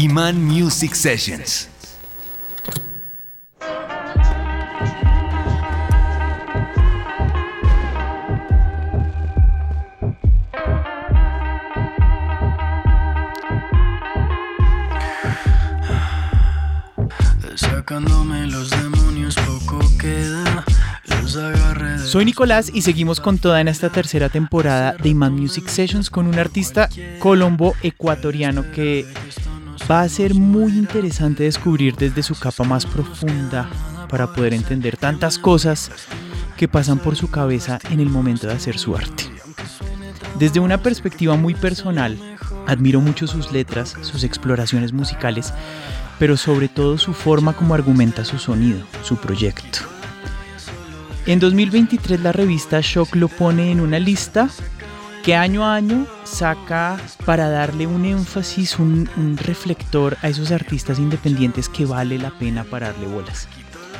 Iman Music Sessions. Sacándome los demonios, poco queda. Los agarré de Soy Nicolás y seguimos con toda en esta tercera temporada de Iman Music Sessions con un artista colombo ecuatoriano que va a ser muy interesante descubrir desde su capa más profunda para poder entender tantas cosas que pasan por su cabeza en el momento de hacer su arte. Desde una perspectiva muy personal, admiro mucho sus letras, sus exploraciones musicales, pero sobre todo su forma como argumenta su sonido, su proyecto. En 2023 la revista Shock lo pone en una lista que año a año saca para darle un énfasis, un, un reflector a esos artistas independientes que vale la pena pararle bolas.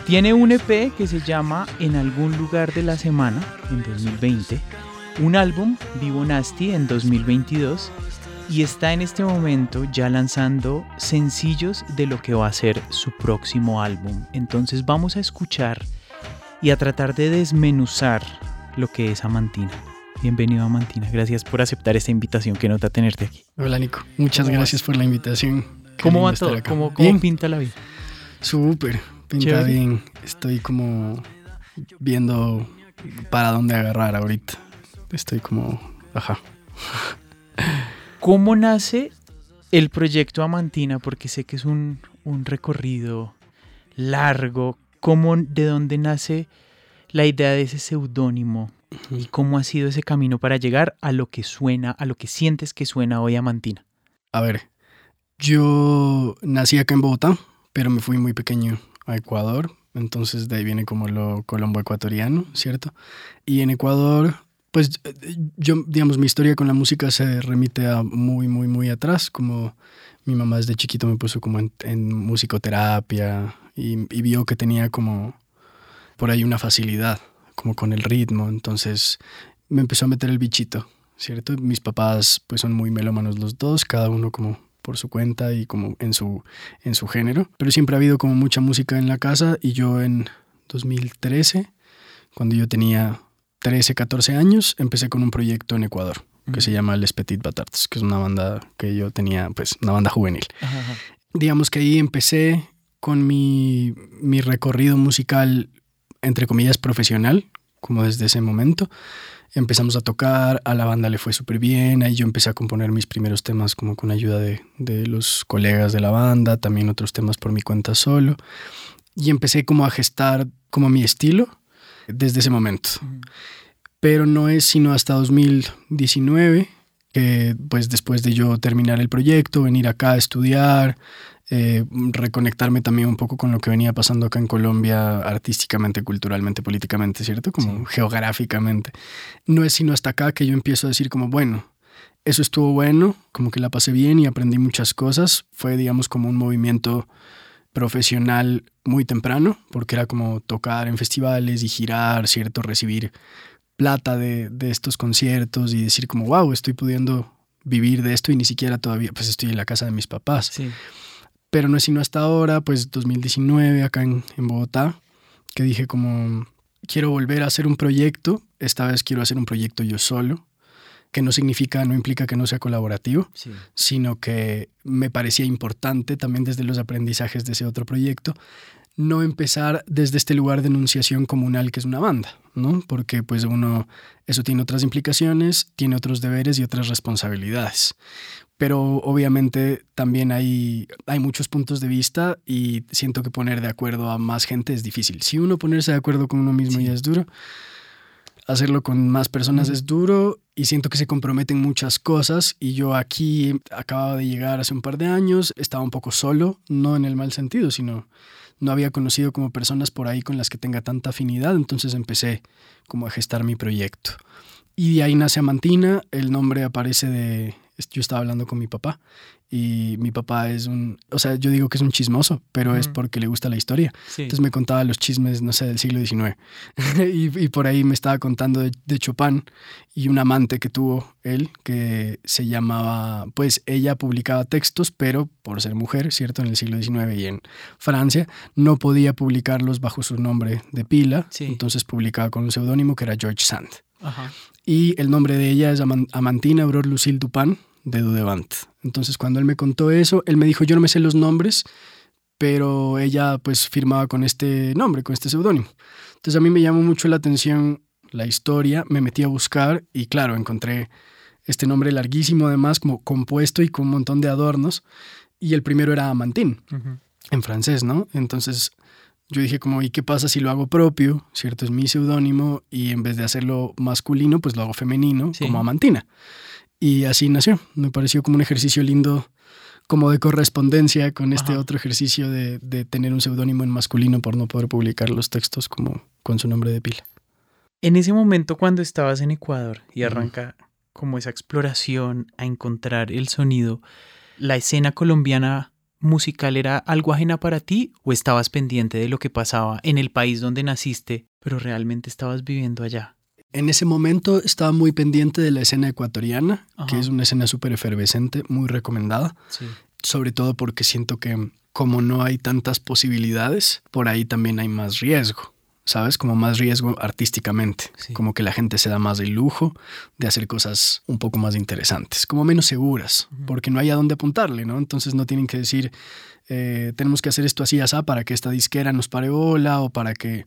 Tiene un EP que se llama En algún lugar de la semana, en 2020, un álbum, Vivo Nasty, en 2022, y está en este momento ya lanzando sencillos de lo que va a ser su próximo álbum. Entonces vamos a escuchar y a tratar de desmenuzar lo que es Amantina. Bienvenido Amantina, gracias por aceptar esta invitación, que nota tenerte aquí. Hola Nico, muchas ¿Cómo gracias por la invitación. Qué ¿Cómo va todo? ¿Cómo, cómo pinta la vida? súper, pinta Chévere. bien. Estoy como viendo para dónde agarrar ahorita. Estoy como, ajá. ¿Cómo nace el proyecto Amantina? Porque sé que es un, un recorrido largo. ¿Cómo, ¿De dónde nace la idea de ese seudónimo? ¿Y cómo ha sido ese camino para llegar a lo que suena, a lo que sientes que suena hoy Amantina? A ver, yo nací acá en Bogotá, pero me fui muy pequeño a Ecuador, entonces de ahí viene como lo colombo ecuatoriano, ¿cierto? Y en Ecuador, pues yo, digamos, mi historia con la música se remite a muy, muy, muy atrás, como mi mamá desde chiquito me puso como en, en musicoterapia y, y vio que tenía como por ahí una facilidad, como con el ritmo, entonces me empezó a meter el bichito, ¿cierto? Mis papás pues son muy melómanos los dos, cada uno como por su cuenta y como en su, en su género, pero siempre ha habido como mucha música en la casa y yo en 2013, cuando yo tenía 13, 14 años, empecé con un proyecto en Ecuador que se llama Les Petit Batards, que es una banda que yo tenía, pues una banda juvenil. Ajá, ajá. Digamos que ahí empecé con mi, mi recorrido musical, entre comillas, profesional, como desde ese momento. Empezamos a tocar, a la banda le fue súper bien, ahí yo empecé a componer mis primeros temas como con ayuda de, de los colegas de la banda, también otros temas por mi cuenta solo, y empecé como a gestar como mi estilo desde ese momento. Pero no es sino hasta 2019 que pues después de yo terminar el proyecto, venir acá a estudiar, eh, reconectarme también un poco con lo que venía pasando acá en Colombia artísticamente, culturalmente, políticamente, ¿cierto? Como geográficamente. No es sino hasta acá que yo empiezo a decir como, bueno, eso estuvo bueno, como que la pasé bien y aprendí muchas cosas. Fue, digamos, como un movimiento profesional muy temprano, porque era como tocar en festivales y girar, ¿cierto? Recibir plata de, de estos conciertos y decir como, wow, estoy pudiendo vivir de esto y ni siquiera todavía, pues estoy en la casa de mis papás Sí. Pero no es sino hasta ahora, pues 2019 acá en, en Bogotá, que dije como, quiero volver a hacer un proyecto, esta vez quiero hacer un proyecto yo solo, que no significa, no implica que no sea colaborativo, Sí. sino que me parecía importante también desde los aprendizajes de ese otro proyecto, no empezar desde este lugar de enunciación comunal que es una banda, ¿no? Porque pues uno, eso tiene otras implicaciones, tiene otros deberes y otras responsabilidades. Pero obviamente también hay, hay muchos puntos de vista y siento que poner de acuerdo a más gente es difícil. Si uno ponerse de acuerdo con uno mismo Sí. ya es duro, hacerlo con más personas es duro y siento que se comprometen muchas cosas y yo aquí acababa de llegar hace un par de años, estaba un poco solo, no en el mal sentido, sino no había conocido como personas por ahí con las que tenga tanta afinidad, entonces empecé como a gestar mi proyecto. Y de ahí nace Amantina, el nombre aparece de... Yo estaba hablando con mi papá y mi papá es un, o sea, yo digo que es un chismoso, pero es porque le gusta la historia. Entonces me contaba los chismes, no sé, del siglo XIX. y, por ahí me estaba contando de, Chopin y un amante que tuvo él, que se llamaba, pues ella publicaba textos, pero por ser mujer, ¿cierto? En el siglo XIX y en Francia, no podía publicarlos bajo su nombre de pila, entonces publicaba con un seudónimo que era George Sand. Y el nombre de ella es Amantina Aurore Lucille Dupin de Dudevant. Entonces cuando él me contó eso, él me dijo, yo no me sé los nombres, pero ella pues firmaba con este nombre, con este seudónimo. Entonces a mí me llamó mucho la atención la historia, me metí a buscar y claro, encontré este nombre larguísimo además, como compuesto y con un montón de adornos. Y el primero era Amantín, en francés, ¿no? Entonces yo dije como, ¿y qué pasa si lo hago propio? ¿Cierto? Es mi seudónimo y en vez de hacerlo masculino, pues lo hago femenino, como Amantina. Y así nació. Me pareció como un ejercicio lindo, como de correspondencia con este otro ejercicio de, tener un seudónimo en masculino por no poder publicar los textos como con su nombre de pila. En ese momento cuando estabas en Ecuador y arranca como esa exploración a encontrar el sonido, ¿la escena colombiana musical era algo ajena para ti o estabas pendiente de lo que pasaba en el país donde naciste, pero realmente estabas viviendo allá? En ese momento estaba muy pendiente de la escena ecuatoriana, que es una escena súper efervescente, muy recomendada. Sobre todo porque siento que como no hay tantas posibilidades, por ahí también hay más riesgo. ¿Sabes? Como más riesgo artísticamente. Como que la gente se da más el lujo de hacer cosas un poco más interesantes, como menos seguras, porque no hay a dónde apuntarle, ¿no? Entonces no tienen que decir, eh, tenemos que hacer esto así, así, para que esta disquera nos pare bola o para que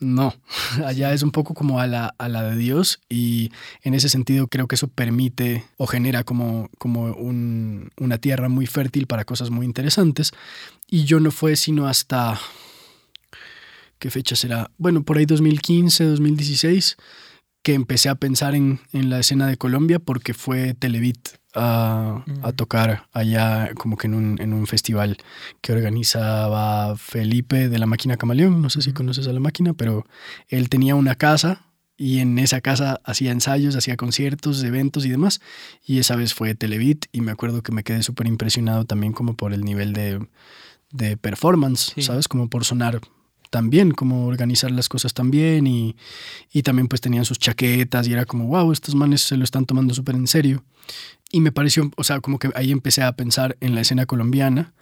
no, allá es un poco como a la, a la de Dios y en ese sentido creo que eso permite o genera como, como un, una tierra muy fértil para cosas muy interesantes. Y yo no fue sino hasta, ¿qué fecha será? Bueno, por ahí 2015, 2016, que empecé a pensar en, en la escena de Colombia porque fue Televit a, a, tocar allá como que en un, en un, festival que organizaba Felipe de la Máquina Camaleón, no sé si conoces a la máquina, pero él tenía una casa y en esa casa hacía ensayos, hacía conciertos, eventos y demás, y esa vez fue Televit y me acuerdo que me quedé súper impresionado también como por el nivel de, de performance, ¿sabes? Como por sonar también, como organizar las cosas también y, y también pues tenían sus chaquetas y era como, wow, estos manes se lo están tomando súper en serio. Y me pareció, o sea, como que ahí empecé a pensar en la escena colombiana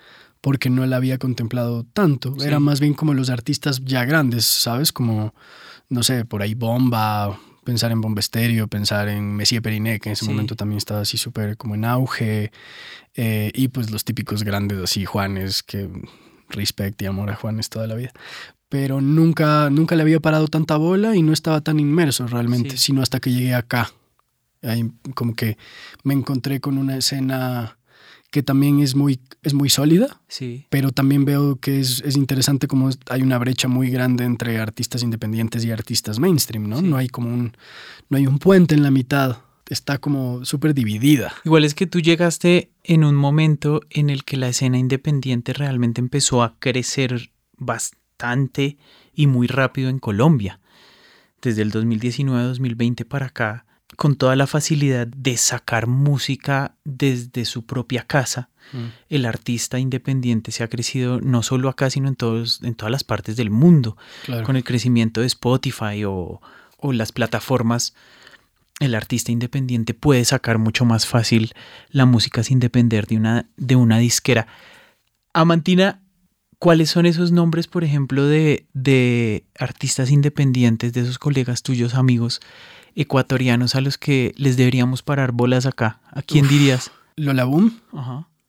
porque no la había contemplado tanto. Era más bien como los artistas ya grandes, ¿sabes? Como, no sé, por ahí Bomba, pensar en Bomba Estéreo, pensar en Messier Periné, que en ese momento también estaba así súper como en auge. Eh, y pues los típicos grandes así, Juanes, que respect y amor a Juanes toda la vida pero nunca, nunca le había parado tanta bola y no estaba tan inmerso realmente, sino hasta que llegué acá. Ahí como que me encontré con una escena que también es muy, es muy sólida, sí. pero también veo que es, es, interesante como hay una brecha muy grande entre artistas independientes y artistas mainstream, ¿no? No hay como un, no hay un puente en la mitad, está como súper dividida. Igual es que tú llegaste en un momento en el que la escena independiente realmente empezó a crecer bastante y muy rápido en Colombia. Desde el 2019-2020 para acá, con toda la facilidad de sacar música desde su propia casa, mm. el artista independiente se ha crecido no solo acá, sino en, todos, en todas las partes del mundo. Con el crecimiento de Spotify o, o las plataformas, el artista independiente puede sacar mucho más fácil la música sin depender de una, de una disquera. Amantina ¿Cuáles son esos nombres, por ejemplo, de, de, artistas independientes, de esos colegas tuyos, amigos ecuatorianos a los que les deberíamos parar bolas acá? ¿A quién dirías? Lola Boom.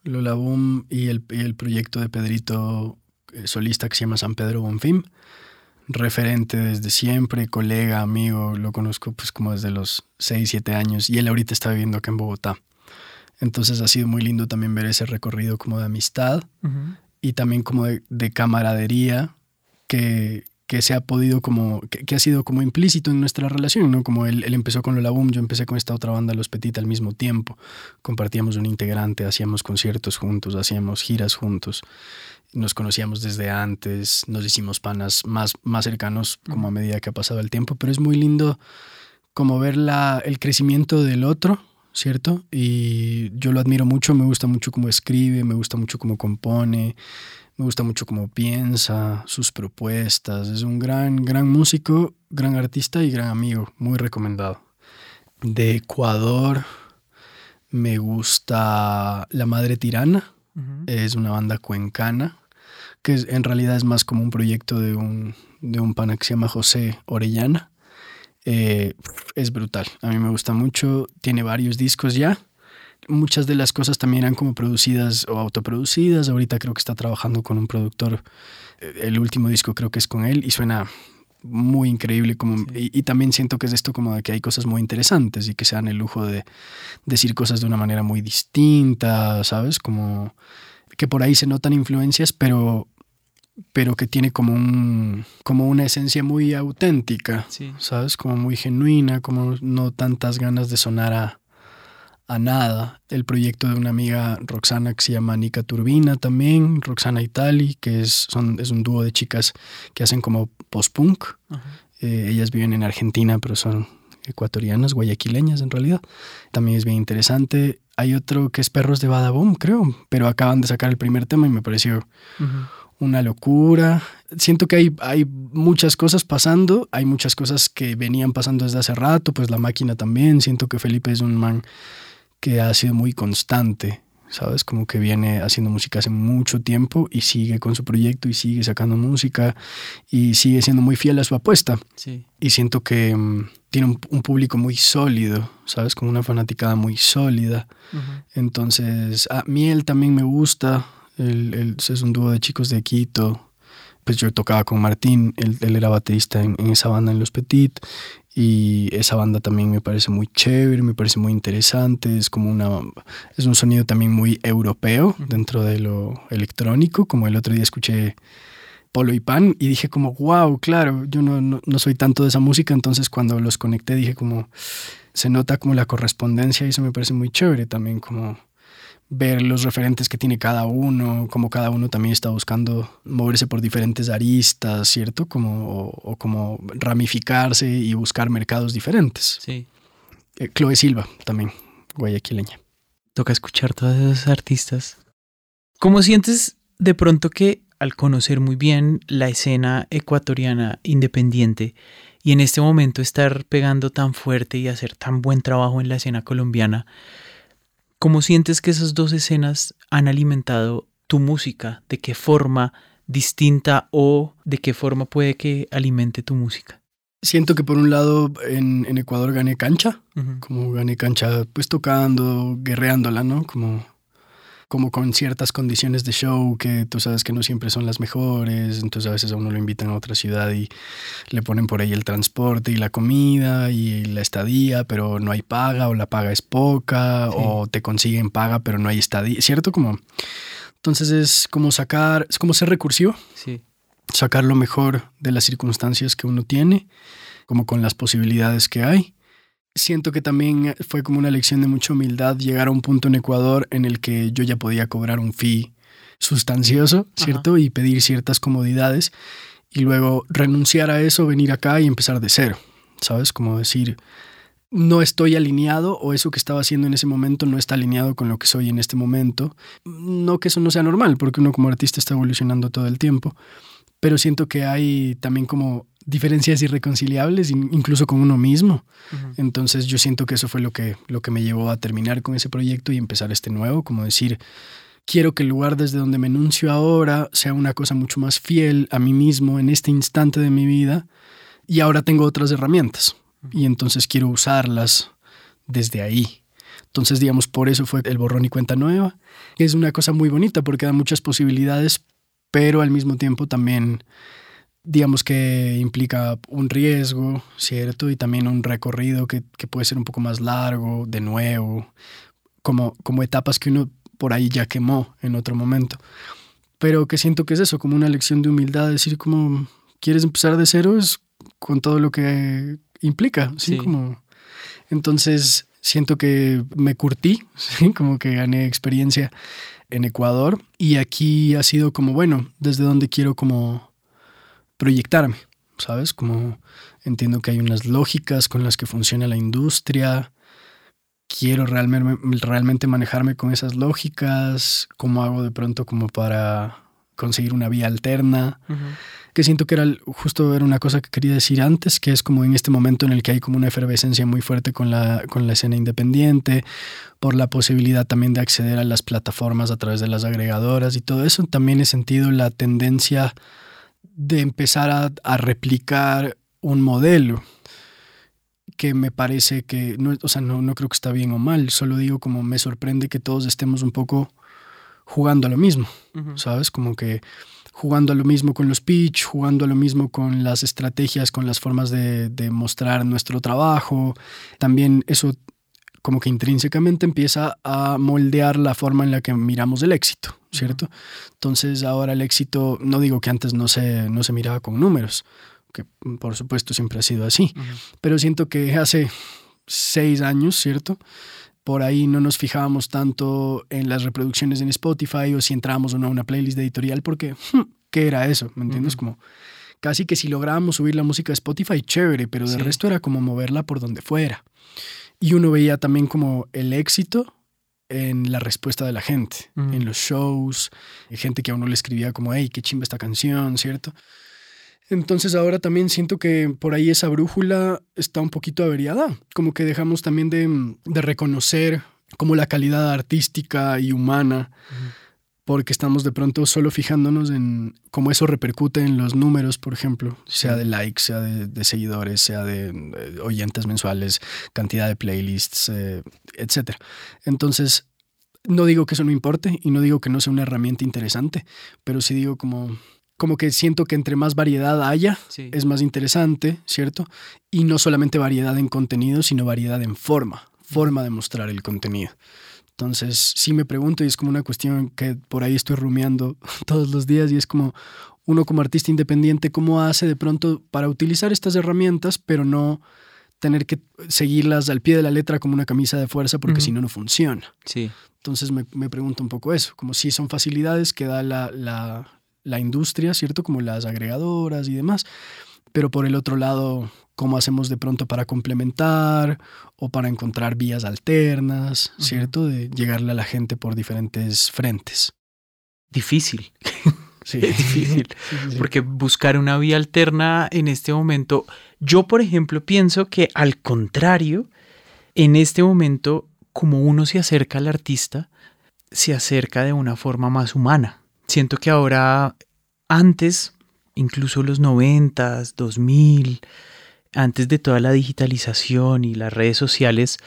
Lola Boom y el, el, proyecto de Pedrito eh, solista que se llama San Pedro Bonfim. Referente desde siempre, colega, amigo, lo conozco pues como desde los 6, 7 años y él ahorita está viviendo acá en Bogotá. Entonces ha sido muy lindo también ver ese recorrido como de amistad y también como de, camaradería que, que, se ha podido como, que, ha sido como implícito en nuestra relación, ¿no? Como él, él, empezó con Lola Boom, yo empecé con esta otra banda, Los Petit, al mismo tiempo. Compartíamos un integrante, hacíamos conciertos juntos, hacíamos giras juntos. Nos conocíamos desde antes, nos hicimos panas más, más cercanos como a medida que ha pasado el tiempo, pero es muy lindo como ver la, el crecimiento del otro, ¿cierto? Y yo lo admiro mucho, me gusta mucho cómo escribe, me gusta mucho cómo compone, me gusta mucho cómo piensa, sus propuestas. Es un gran, gran músico, gran artista y gran amigo, muy recomendado. De Ecuador me gusta La Madre Tirana, es una banda cuencana, que en realidad es más como un proyecto de un, de un pana que se llama José Orellana. Eh, es brutal, a mí me gusta mucho, tiene varios discos ya. Muchas de las cosas también eran como producidas o autoproducidas. Ahorita creo que está trabajando con un productor. Eh, el último disco creo que es con él y suena muy increíble como, y, también siento que es esto como de que hay cosas muy interesantes y que se dan el lujo de decir cosas de una manera muy distinta, ¿sabes? Como que por ahí se notan influencias, pero, pero que tiene como, un, como una esencia muy auténtica, ¿sabes? Como muy genuina, como no tantas ganas de sonar a, a nada. El proyecto de una amiga Roxana que se llama Nika Turbina también, Roxana Itali, que es, son, es un dúo de chicas que hacen como post-punk. Eh, ellas viven en Argentina, pero son ecuatorianas, guayaquileñas en realidad. También es bien interesante. Hay otro que es Perros de Badaboom, creo, pero acaban de sacar el primer tema y me pareció una locura. Siento que hay, hay muchas cosas pasando, hay muchas cosas que venían pasando desde hace rato, pues la máquina también. Siento que Felipe es un man que ha sido muy constante, ¿sabes? Como que viene haciendo música hace mucho tiempo y sigue con su proyecto y sigue sacando música y sigue siendo muy fiel a su apuesta. Sí. Y siento que mm, tiene un, público muy sólido, ¿sabes? Como una fanaticada muy sólida. Entonces, a mí él también me gusta. Él, es un dúo de chicos de Quito. Pues yo tocaba con Martín, él, era baterista en, en, esa banda en Los Petit y esa banda también me parece muy chévere, me parece muy interesante, es como una es un sonido también muy europeo dentro de lo electrónico, como el otro día escuché Polo y Pan y dije como wow, claro, yo no, no, no soy tanto de esa música, entonces cuando los conecté dije como se nota como la correspondencia y eso me parece muy chévere también como ver los referentes que tiene cada uno, como cada uno también está buscando moverse por diferentes aristas, ¿cierto? Como, o, como ramificarse y buscar mercados diferentes. Sí. Eh, Chloe Silva también, guayaquileña. Toca escuchar todos esos artistas. ¿Cómo sientes de pronto que al conocer muy bien la escena ecuatoriana independiente y en este momento estar pegando tan fuerte y hacer tan buen trabajo en la escena colombiana, ¿Cómo sientes que esas dos escenas han alimentado tu música? ¿De qué forma distinta o de qué forma puede que alimente tu música? Siento que por un lado en, Ecuador gané cancha, como gané cancha pues tocando, guerreándola, ¿no? Como como con ciertas condiciones de show que tú sabes que no siempre son las mejores, entonces a veces a uno lo invitan a otra ciudad y le ponen por ahí el transporte y la comida y la estadía, pero no hay paga o la paga es poca o te consiguen paga pero no hay estadía, ¿cierto? Como entonces es como sacar, es como ser recursivo. Sí. Sacar lo mejor de las circunstancias que uno tiene, como con las posibilidades que hay siento que también fue como una lección de mucha humildad llegar a un punto en Ecuador en el que yo ya podía cobrar un fee sustancioso, ¿cierto? Y pedir ciertas comodidades y luego renunciar a eso, venir acá y empezar de cero, ¿sabes? Como decir, no estoy alineado o eso que estaba haciendo en ese momento no está alineado con lo que soy en este momento. No que eso no sea normal, porque uno como artista está evolucionando todo el tiempo, pero siento que hay también como diferencias irreconciliables, incluso con uno mismo. Entonces yo siento que eso fue lo que, lo que me llevó a terminar con ese proyecto y empezar este nuevo, como decir, quiero que el lugar desde donde me enuncio ahora sea una cosa mucho más fiel a mí mismo en este instante de mi vida y ahora tengo otras herramientas y entonces quiero usarlas desde ahí. Entonces, digamos, por eso fue el borrón y cuenta nueva, es una cosa muy bonita porque da muchas posibilidades, pero al mismo tiempo también digamos que implica un riesgo, ¿cierto? Y también un recorrido que, puede ser un poco más largo, de nuevo, como, como etapas que uno por ahí ya quemó en otro momento. Pero que siento que es eso, como una lección de humildad, decir como, ¿quieres empezar de cero? Es con todo lo que implica, ¿sí? Como, entonces siento que me curtí, ¿sí? Como que gané experiencia en Ecuador y aquí ha sido como, bueno, desde donde quiero como proyectarme, ¿sabes? Como entiendo que hay unas lógicas con las que funciona la industria. Quiero realmente, realmente manejarme con esas lógicas. ¿Cómo hago de pronto como para conseguir una vía alterna? Que siento que era justo era una cosa que quería decir antes, que es como en este momento en el que hay como una efervescencia muy fuerte con la, con la escena independiente, por la posibilidad también de acceder a las plataformas a través de las agregadoras y todo eso. También he sentido la tendencia de empezar a, a replicar un modelo que me parece que, no, o sea, no, no creo que está bien o mal, solo digo como me sorprende que todos estemos un poco jugando a lo mismo, ¿sabes? Como que jugando a lo mismo con los pitch, jugando a lo mismo con las estrategias, con las formas de, de mostrar nuestro trabajo. También eso como que intrínsecamente empieza a moldear la forma en la que miramos el éxito, ¿cierto? Entonces ahora el éxito, no digo que antes no se, no se miraba con números, que por supuesto siempre ha sido así, pero siento que hace seis años, ¿cierto? Por ahí no nos fijábamos tanto en las reproducciones en Spotify o si entrábamos o no a una playlist editorial porque, hmm, ¿qué era eso? ¿Me entiendes? Como casi que si lográbamos subir la música a Spotify, chévere, pero de resto era como moverla por donde fuera. Y uno veía también como el éxito en la respuesta de la gente, en los shows, gente que a uno le escribía como, hey, qué chimba esta canción, ¿cierto? Entonces ahora también siento que por ahí esa brújula está un poquito averiada, como que dejamos también de, de reconocer como la calidad artística y humana, porque estamos de pronto solo fijándonos en cómo eso repercute en los números, por ejemplo, sea de likes, sea de, seguidores, sea de, oyentes mensuales, cantidad de playlists, eh, etc. Entonces, no digo que eso no importe y no digo que no sea una herramienta interesante, pero sí digo como como que siento que entre más variedad haya, es más interesante, ¿cierto? Y no solamente variedad en contenido, sino variedad en forma, forma de mostrar el contenido. Entonces, sí me pregunto y es como una cuestión que por ahí estoy rumiando todos los días y es como uno como artista independiente, ¿cómo hace de pronto para utilizar estas herramientas, pero no tener que seguirlas al pie de la letra como una camisa de fuerza porque si no, no funciona? Sí. Entonces me, me, pregunto un poco eso, como si son facilidades que da la, la la industria, ¿cierto? Como las agregadoras y demás. Pero por el otro lado, ¿cómo hacemos de pronto para complementar o para encontrar vías alternas, ¿cierto? De llegarle a la gente por diferentes frentes. Difícil. Sí. Es difícil. Porque buscar una vía alterna en este momento, yo por ejemplo pienso que al contrario, en este momento, como uno se acerca al artista, se acerca de una forma más humana. Siento que ahora, antes, incluso los 90, 2000, antes de toda la digitalización y las redes sociales,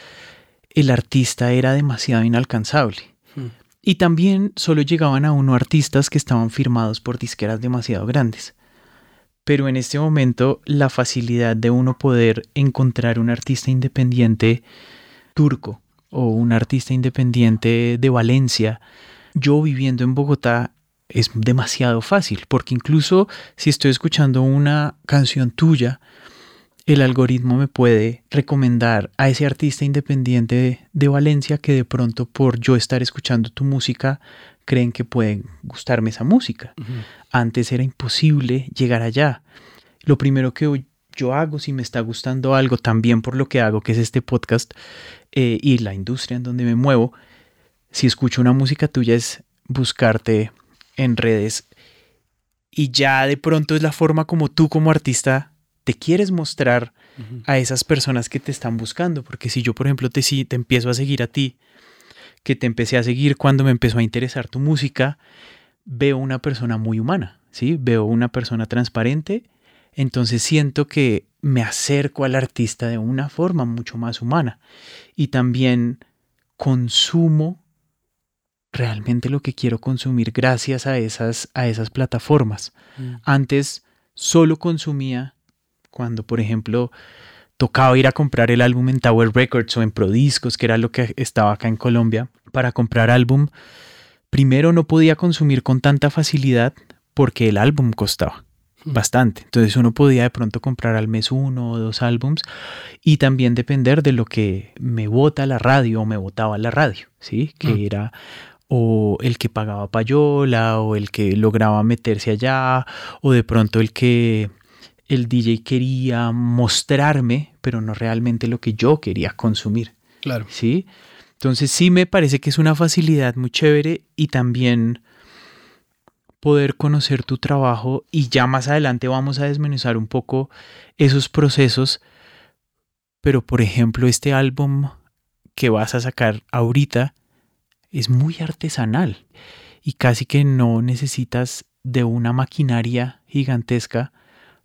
el artista era demasiado inalcanzable. Hmm. Y también solo llegaban a uno artistas que estaban firmados por disqueras demasiado grandes. Pero en este momento la facilidad de uno poder encontrar un artista independiente turco o un artista independiente de Valencia, yo viviendo en Bogotá es demasiado fácil, porque incluso si estoy escuchando una canción tuya, el algoritmo me puede recomendar a ese artista independiente de, Valencia que de pronto por yo estar escuchando tu música creen que puede gustarme esa música. Antes era imposible llegar allá. Lo primero que yo hago si me está gustando algo, también por lo que hago, que es este podcast eh, y la industria en donde me muevo, si escucho una música tuya es buscarte en redes y ya de pronto es la forma como tú como artista te quieres mostrar a esas personas que te están buscando, porque si yo por ejemplo te, si, te empiezo a seguir a ti, que te empecé a seguir cuando me empezó a interesar tu música, veo una persona muy humana, ¿sí? Veo una persona transparente, entonces siento que me acerco al artista de una forma mucho más humana y también consumo realmente lo que quiero consumir gracias a esas, a esas plataformas. Mm. Antes solo consumía cuando, por ejemplo, tocaba ir a comprar el álbum en Tower Records o en Prodiscos, que era lo que estaba acá en Colombia, para comprar álbum. Primero no podía consumir con tanta facilidad porque el álbum costaba mm. bastante. Entonces uno podía de pronto comprar al mes uno o dos álbums y también depender de lo que me vota la radio o me votaba la radio, ¿sí? Que mm. era o el que pagaba payola, o el que lograba meterse allá, o de pronto el que el DJ quería mostrarme, pero no realmente lo que yo quería consumir. Claro. ¿Sí? Entonces sí me parece que es una facilidad muy chévere y también poder conocer tu trabajo y ya más adelante vamos a desmenuzar un poco esos procesos. Pero por ejemplo, este álbum que vas a sacar ahorita es muy artesanal y casi que no necesitas de una maquinaria gigantesca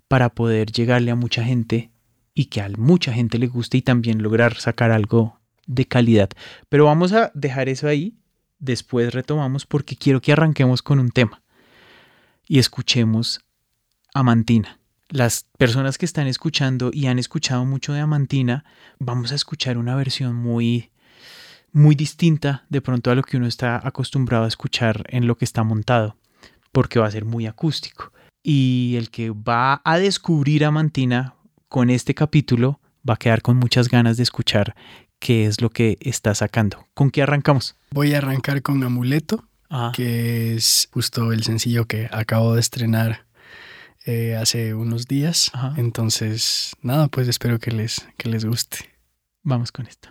para poder llegarle a mucha gente y que a mucha gente le guste y también lograr sacar algo de calidad. Pero vamos a dejar eso ahí, después retomamos porque quiero que arranquemos con un tema y escuchemos Amantina. Las personas que están escuchando y han escuchado mucho de Amantina, vamos a escuchar una versión muy muy distinta de pronto a lo que uno está acostumbrado a escuchar en lo que está montado, porque va a ser muy acústico. Y el que va a descubrir Amantina con este capítulo va a quedar con muchas ganas de escuchar qué es lo que está sacando. ¿Con qué arrancamos? Voy a arrancar con Amuleto, Ah, que es justo el sencillo que acabo de estrenar eh, hace unos días. Ajá. Entonces, nada, pues espero que les, que les guste. vamos con esto.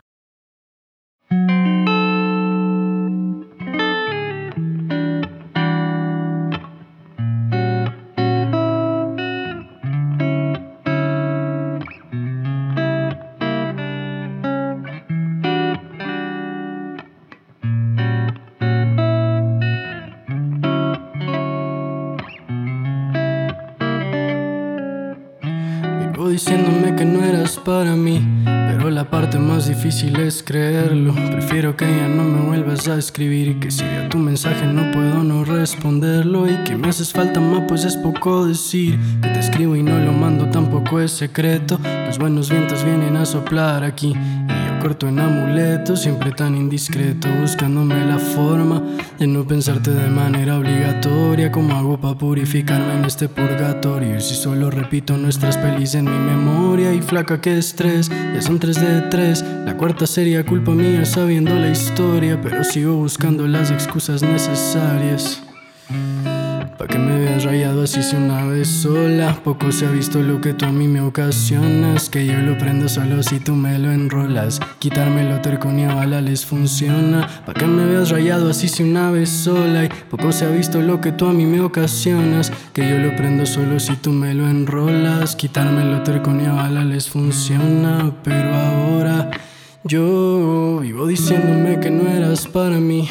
Parte más difícil es creerlo. Prefiero que ya no me vuelvas a escribir que si veo tu mensaje no puedo no responderlo y que me haces falta más pues es poco decir que te escribo y no lo mando tampoco es secreto. Los buenos vientos vienen a soplar aquí en amuleto, siempre tan indiscreto, buscándome la forma de no pensarte de manera obligatoria. Como hago para purificarme en este purgatorio? Si solo repito nuestras pelis en mi memoria y flaca que estrés, ya son tres de tres. La cuarta sería culpa mía sabiendo la historia, pero sigo buscando las excusas necesarias. Pa' que me veas rayado así si una vez sola. Poco se ha visto lo que tú a mí me ocasionas. Que yo lo prendo solo si tú me lo enrolas. Quitármelo terco ni a bala les funciona. Pa' que me veas rayado así si una vez sola. Y poco se ha visto lo que tú a mí me ocasionas. Que yo lo prendo solo si tú me lo enrolas. Quitármelo terco ni a bala les funciona. Pero ahora yo vivo diciéndome que no eras para mí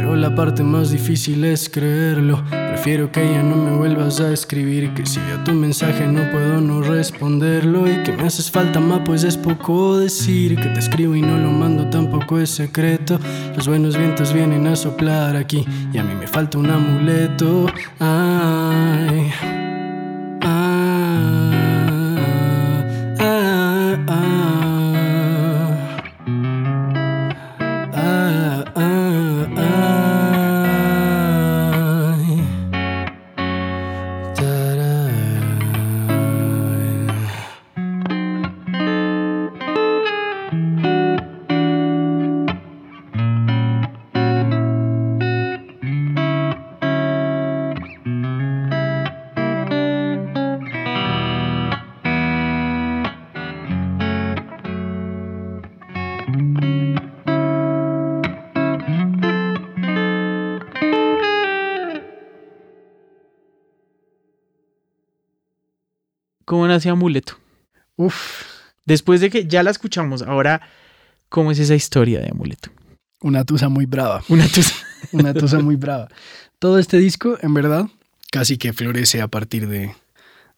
pero la parte más difícil es creerlo. Prefiero que ya no me vuelvas a escribir. Que si veo tu mensaje no puedo no responderlo. Y que me haces falta más, pues es poco decir. Que te escribo y no lo mando tampoco es secreto. Los buenos vientos vienen a soplar aquí. Y a mí me falta un amuleto. Ay. Ah, ¿Cómo nace Amuleto? Uf, Después de que ya la escuchamos, ahora, ¿cómo es esa historia de Amuleto? una tusa muy brava. Una tusa. Una tusa muy brava. Todo este disco, en verdad, casi que florece a partir de,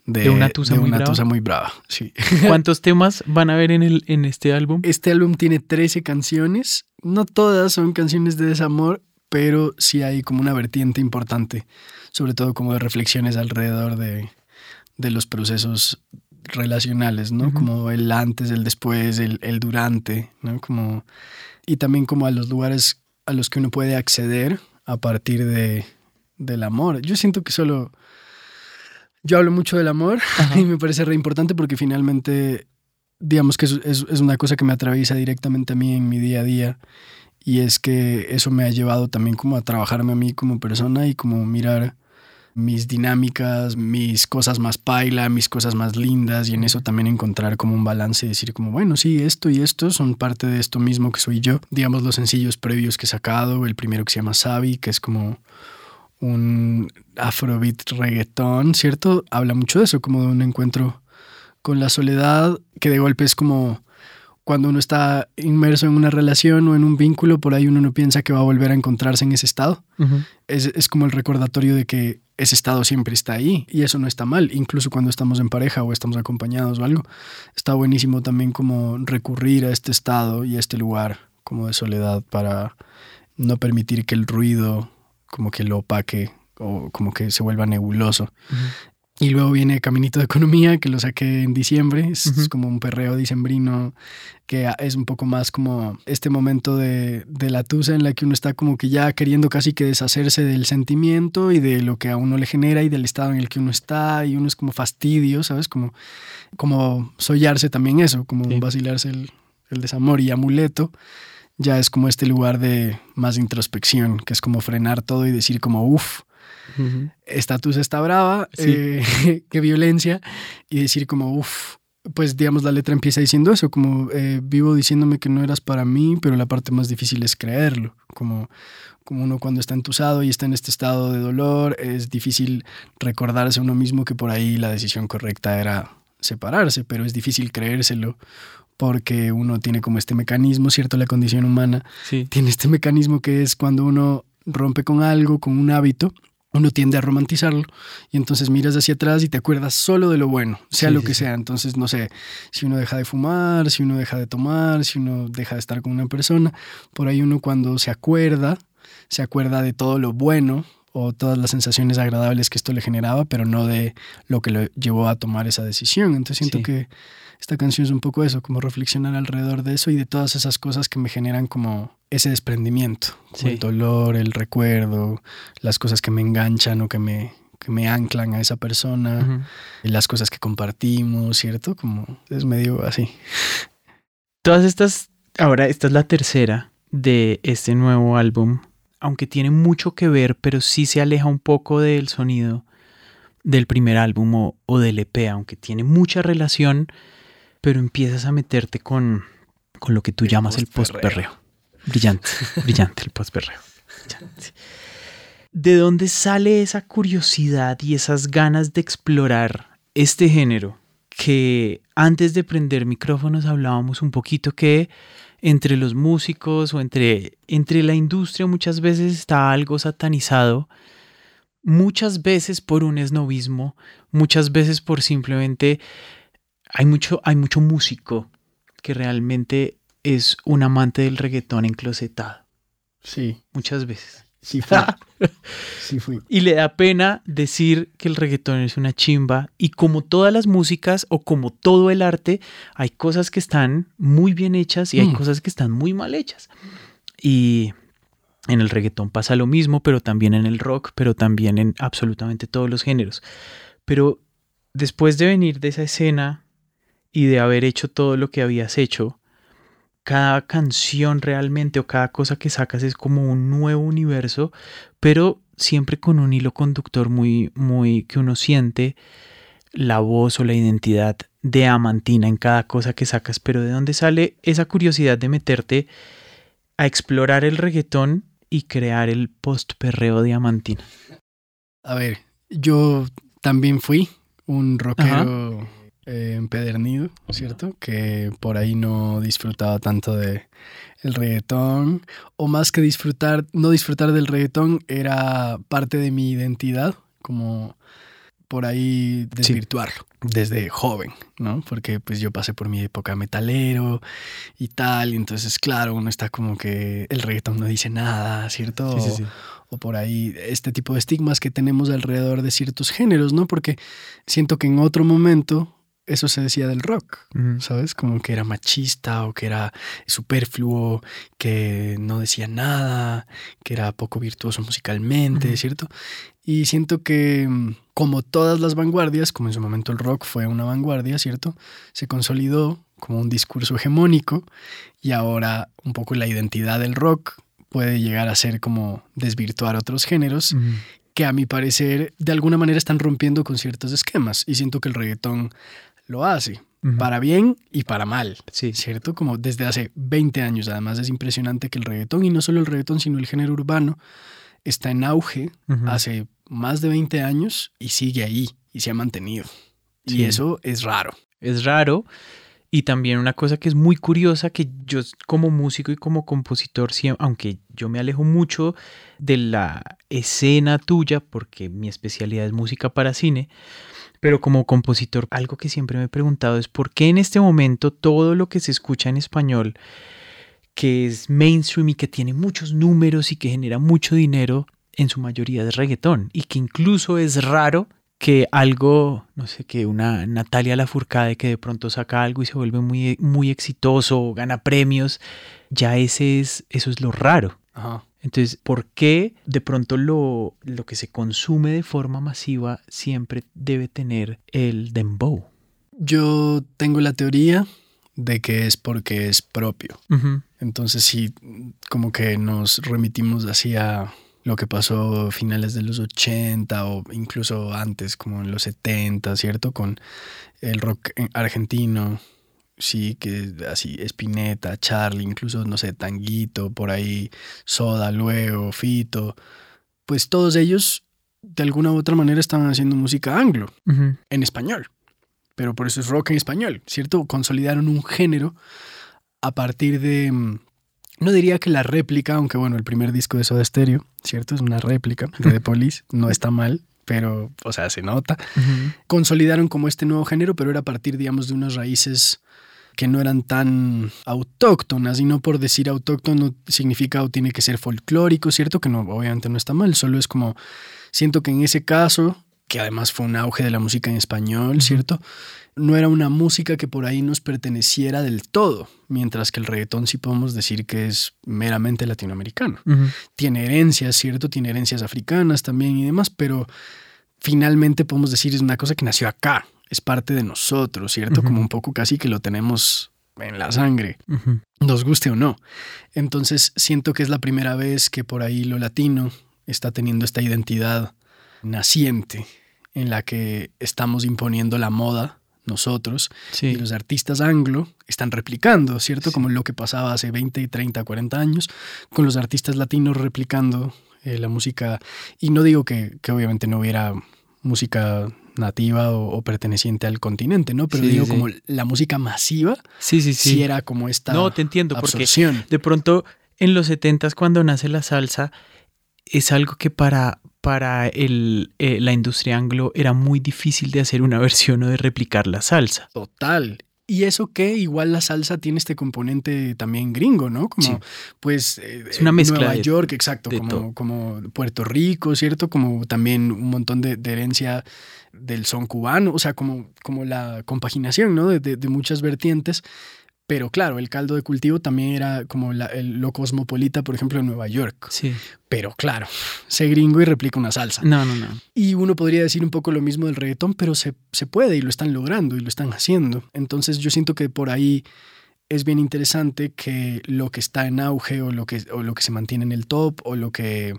De una tusa muy brava. tusa muy brava. Sí. ¿Cuántos temas van a ver en, el, en este álbum? Este álbum tiene 13 canciones. No todas son canciones de desamor, pero sí hay como una vertiente importante, sobre todo como de reflexiones alrededor de, de los procesos relacionales, ¿no? Como el antes, el después, el, el durante, ¿no? Como, y también como a los lugares a los que uno puede acceder a partir de, del amor. Yo siento que solo... Yo hablo mucho del amor Ajá. y me parece re importante porque finalmente, digamos que es, es, es una cosa que me atraviesa directamente a mí en mi día a día y es que eso me ha llevado también como a trabajarme a mí como persona y como mirar mis dinámicas, mis cosas más paila, mis cosas más lindas y en eso también encontrar como un balance y decir como, bueno, sí, esto y esto son parte de esto mismo que soy yo. Digamos los sencillos previos que he sacado, el primero que se llama Sabi, que es como un afrobeat reggaetón, ¿cierto? Habla mucho de eso, como de un encuentro con la soledad, que de golpe es como cuando uno está inmerso en una relación o en un vínculo, por ahí uno no piensa que va a volver a encontrarse en ese estado. es, es, como el recordatorio de que ese estado siempre está ahí y eso no está mal, incluso cuando estamos en pareja o estamos acompañados o algo. Está buenísimo también como recurrir a este estado y a este lugar como de soledad para no permitir que el ruido como que lo opaque o como que se vuelva nebuloso. Y luego viene Caminito de Economía, que lo saqué en diciembre. Es, como un perreo dicembrino que es un poco más como este momento de, de, la tusa en la que uno está como que ya queriendo casi que deshacerse del sentimiento y de lo que a uno le genera y del estado en el que uno está. Y uno es como fastidio, ¿sabes? Como, como sollarse también eso, como vacilarse el, el desamor y amuleto ya es como este lugar de más introspección, que es como frenar todo y decir como, uff, estatus está brava, eh, qué violencia, y decir como, uff, pues digamos la letra empieza diciendo eso, como eh, vivo diciéndome que no eras para mí, pero la parte más difícil es creerlo, como, como uno cuando está entusado y está en este estado de dolor, es difícil recordarse a uno mismo que por ahí la decisión correcta era separarse, pero es difícil creérselo porque uno tiene como este mecanismo, ¿cierto? La condición humana tiene este mecanismo que es cuando uno rompe con algo, con un hábito, uno tiende a romantizarlo y entonces miras hacia atrás y te acuerdas solo de lo bueno, sea lo que sea. Entonces, no sé, si uno deja de fumar, si uno deja de tomar, si uno deja de estar con una persona, por ahí uno cuando se acuerda, se acuerda de todo lo bueno o todas las sensaciones agradables que esto le generaba, pero no de lo que lo llevó a tomar esa decisión. Entonces siento que esta canción es un poco eso, como reflexionar alrededor de eso y de todas esas cosas que me generan como ese desprendimiento, el dolor, el recuerdo, las cosas que me enganchan o que me, que me anclan a esa persona, las cosas que compartimos, ¿cierto? Como es medio así. Todas estas, ahora esta es la tercera de este nuevo álbum, aunque tiene mucho que ver, pero sí se aleja un poco del sonido del primer álbum o, o del EP, aunque tiene mucha relación pero empiezas a meterte con, con lo que tú llamas el post-perreo. Brillante, brillante el post-perreo. ¿De dónde sale esa curiosidad y esas ganas de explorar este género? Que antes de prender micrófonos hablábamos un poquito que entre los músicos o entre, entre la industria muchas veces está algo satanizado, muchas veces por un esnovismo, muchas veces por simplemente hay mucho, hay mucho músico que realmente es un amante del reggaetón enclosetado. Sí. Muchas veces. Sí fui. sí fui. Y le da pena decir que el reggaetón es una chimba. Y como todas las músicas o como todo el arte, hay cosas que están muy bien hechas y hay mm. cosas que están muy mal hechas. Y en el reggaetón pasa lo mismo, pero también en el rock, pero también en absolutamente todos los géneros. Pero después de venir de esa escena y de haber hecho todo lo que habías hecho, cada canción realmente o cada cosa que sacas es como un nuevo universo, pero siempre con un hilo conductor muy, muy que uno siente la voz o la identidad de Amantina en cada cosa que sacas, pero ¿de dónde sale esa curiosidad de meterte a explorar el reggaetón y crear el post-perreo de Amantina? A ver, yo también fui un rockero eh, empedernido, ¿cierto? Que por ahí no disfrutaba tanto de el reggaetón, o más que disfrutar, no disfrutar del reggaetón era parte de mi identidad, como por ahí desvirtuarlo desde joven, ¿no? Porque pues yo pasé por mi época metalero y tal, y entonces claro, uno está como que el reggaetón no dice nada, ¿cierto? o por ahí este tipo de estigmas que tenemos alrededor de ciertos géneros, ¿no? Porque siento que en otro momento eso se decía del rock, ¿sabes? Como que era machista o que era superfluo, que no decía nada, que era poco virtuoso musicalmente, ¿cierto? Y siento que mm, como todas las vanguardias, como en su momento el rock fue una vanguardia, ¿cierto? Se consolidó como un discurso hegemónico y ahora un poco la identidad del rock puede llegar a ser como desvirtuar otros géneros que a mi parecer de alguna manera están rompiendo con ciertos esquemas y siento que el reggaetón lo hace. Para bien y para mal, Sí. ¿cierto? Como desde hace 20 años. Además es impresionante que el reggaetón, y no solo el reggaetón, sino el género urbano, está en auge hace más de 20 años y sigue ahí y se ha mantenido. Sí. Y eso es raro. es raro. Y también una cosa que es muy curiosa, que yo como músico y como compositor, aunque yo me alejo mucho de la escena tuya, porque mi especialidad es música para cine, pero como compositor, algo que siempre me he preguntado es por qué en este momento todo lo que se escucha en español, que es mainstream y que tiene muchos números y que genera mucho dinero, en su mayoría es reggaetón y que incluso es raro que algo, no sé, que una Natalia Lafourcade que de pronto saca algo y se vuelve muy, muy exitoso o gana premios, ya ese es, eso es lo raro. Ajá. Entonces, ¿por qué de pronto lo, lo que se consume de forma masiva siempre debe tener el dembow? Yo tengo la teoría de que es porque es propio. Entonces sí, como que nos remitimos hacia lo que pasó a finales de los 80 o incluso antes, como en los 70, ¿cierto? Con el rock en- argentino, sí, que así, Spinetta, Charlie, incluso, no sé, Tanguito, por ahí, Soda, luego, Fito, pues todos ellos de alguna u otra manera estaban haciendo música anglo en español. Pero por eso es rock en español, ¿cierto? Consolidaron un género a partir de. mm, No diría que la réplica, aunque bueno, el primer disco de Soda Stereo, ¿cierto? Es una réplica de The Police, no está mal, pero, o sea, se nota. Consolidaron como este nuevo género, pero era a partir, digamos, de unas raíces que no eran tan autóctonas, y no por decir autóctono significa o tiene que ser folclórico, ¿cierto? Que no, obviamente no está mal, solo es como, siento que en ese caso, que además fue un auge de la música en español, ¿cierto? No era una música que por ahí nos perteneciera del todo, mientras que el reggaetón sí podemos decir que es meramente latinoamericano. Tiene herencias, ¿cierto? Tiene herencias africanas también y demás, pero finalmente podemos decir es una cosa que nació acá, es parte de nosotros, ¿cierto? Como un poco casi que lo tenemos en la sangre nos guste o no. Entonces siento que es la primera vez que por ahí lo latino está teniendo esta identidad naciente en la que estamos imponiendo la moda nosotros y los artistas anglo están replicando, ¿cierto? Sí. Como lo que pasaba hace 20, 30, 40 años, con los artistas latinos replicando eh, la música. Y no digo que, que obviamente no hubiera música nativa o, o perteneciente al continente, ¿no? Pero Sí, digo sí. como la música masiva Sí, sí, sí, sí. era como esta No, te entiendo, porque absorción. de pronto en los 70s cuando nace la salsa es algo que para, para el, eh, la industria anglo era muy difícil de hacer una versión o de replicar la salsa. Total. Y eso que igual la salsa tiene este componente también gringo, ¿no? Como, Sí. pues. eh, Es una mezcla Nueva de- York, exacto. de como, todo. como Puerto Rico, ¿cierto? Como también un montón de, de herencia del son cubano. O sea, como, como la compaginación, ¿no? De- de muchas vertientes. Pero claro, el caldo de cultivo también era como la- el, lo cosmopolita, por ejemplo, en Nueva York. Sí. Pero claro, sé gringo y replica una salsa. No, no, no. Y uno podría decir un poco lo mismo del reggaetón, pero se, se puede y lo están logrando y lo están haciendo. Entonces yo siento que por ahí es bien interesante que lo que está en auge o lo que, o lo que se mantiene en el top o lo que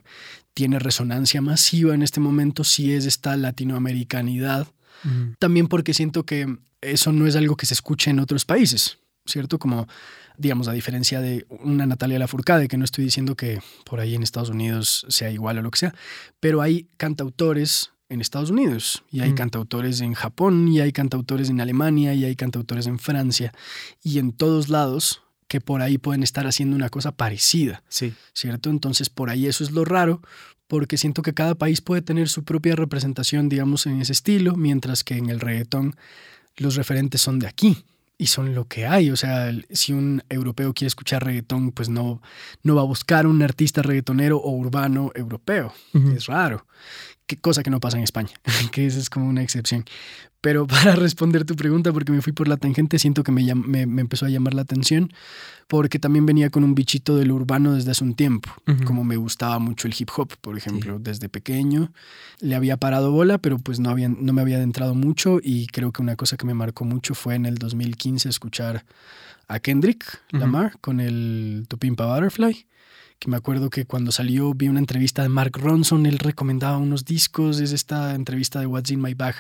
tiene resonancia masiva en este momento sí es esta latinoamericanidad. Mm. También porque siento que eso no es algo que se escuche en otros países, ¿cierto? Como, digamos, a diferencia de una Natalia Lafourcade, que no estoy diciendo que por ahí en Estados Unidos sea igual o lo que sea, pero hay cantautores en Estados Unidos y hay Mm. cantautores en Japón y hay cantautores en Alemania y hay cantautores en Francia y en todos lados que por ahí pueden estar haciendo una cosa parecida. Sí. ¿cierto? Entonces por ahí eso es lo raro, porque siento que cada país puede tener su propia representación, digamos, en ese estilo, mientras que en el reggaetón los referentes son de aquí y son lo que hay. O sea, si un europeo quiere escuchar reggaetón, pues no, no va a buscar un artista reggaetonero o urbano europeo. Es raro. Qué cosa que no pasa en España, que esa es como una excepción. Pero para responder tu pregunta, porque me fui por la tangente, siento que me, me, me empezó a llamar la atención, porque también venía con un bichito del urbano desde hace un tiempo, como me gustaba mucho el hip hop, por ejemplo, desde pequeño. Le había parado bola, pero pues no, había, no me había adentrado mucho y creo que una cosa que me marcó mucho fue en el 2015 escuchar a Kendrick. Lamar con el Tu Pimpa Butterfly que me acuerdo que cuando salió vi una entrevista de Mark Ronson, él recomendaba unos discos, es esta entrevista de What's in My Bag.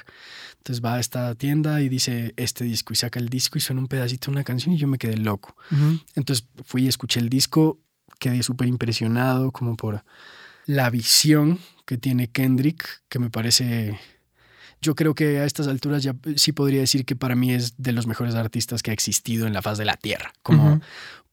Entonces va a esta tienda y dice este disco y saca el disco y suena un pedacito de una canción y yo me quedé loco. Entonces fui y escuché el disco, quedé súper impresionado como por la visión que tiene Kendrick, que me parece yo creo que a estas alturas ya sí podría decir que para mí es de los mejores artistas que ha existido en la faz de la Tierra. Como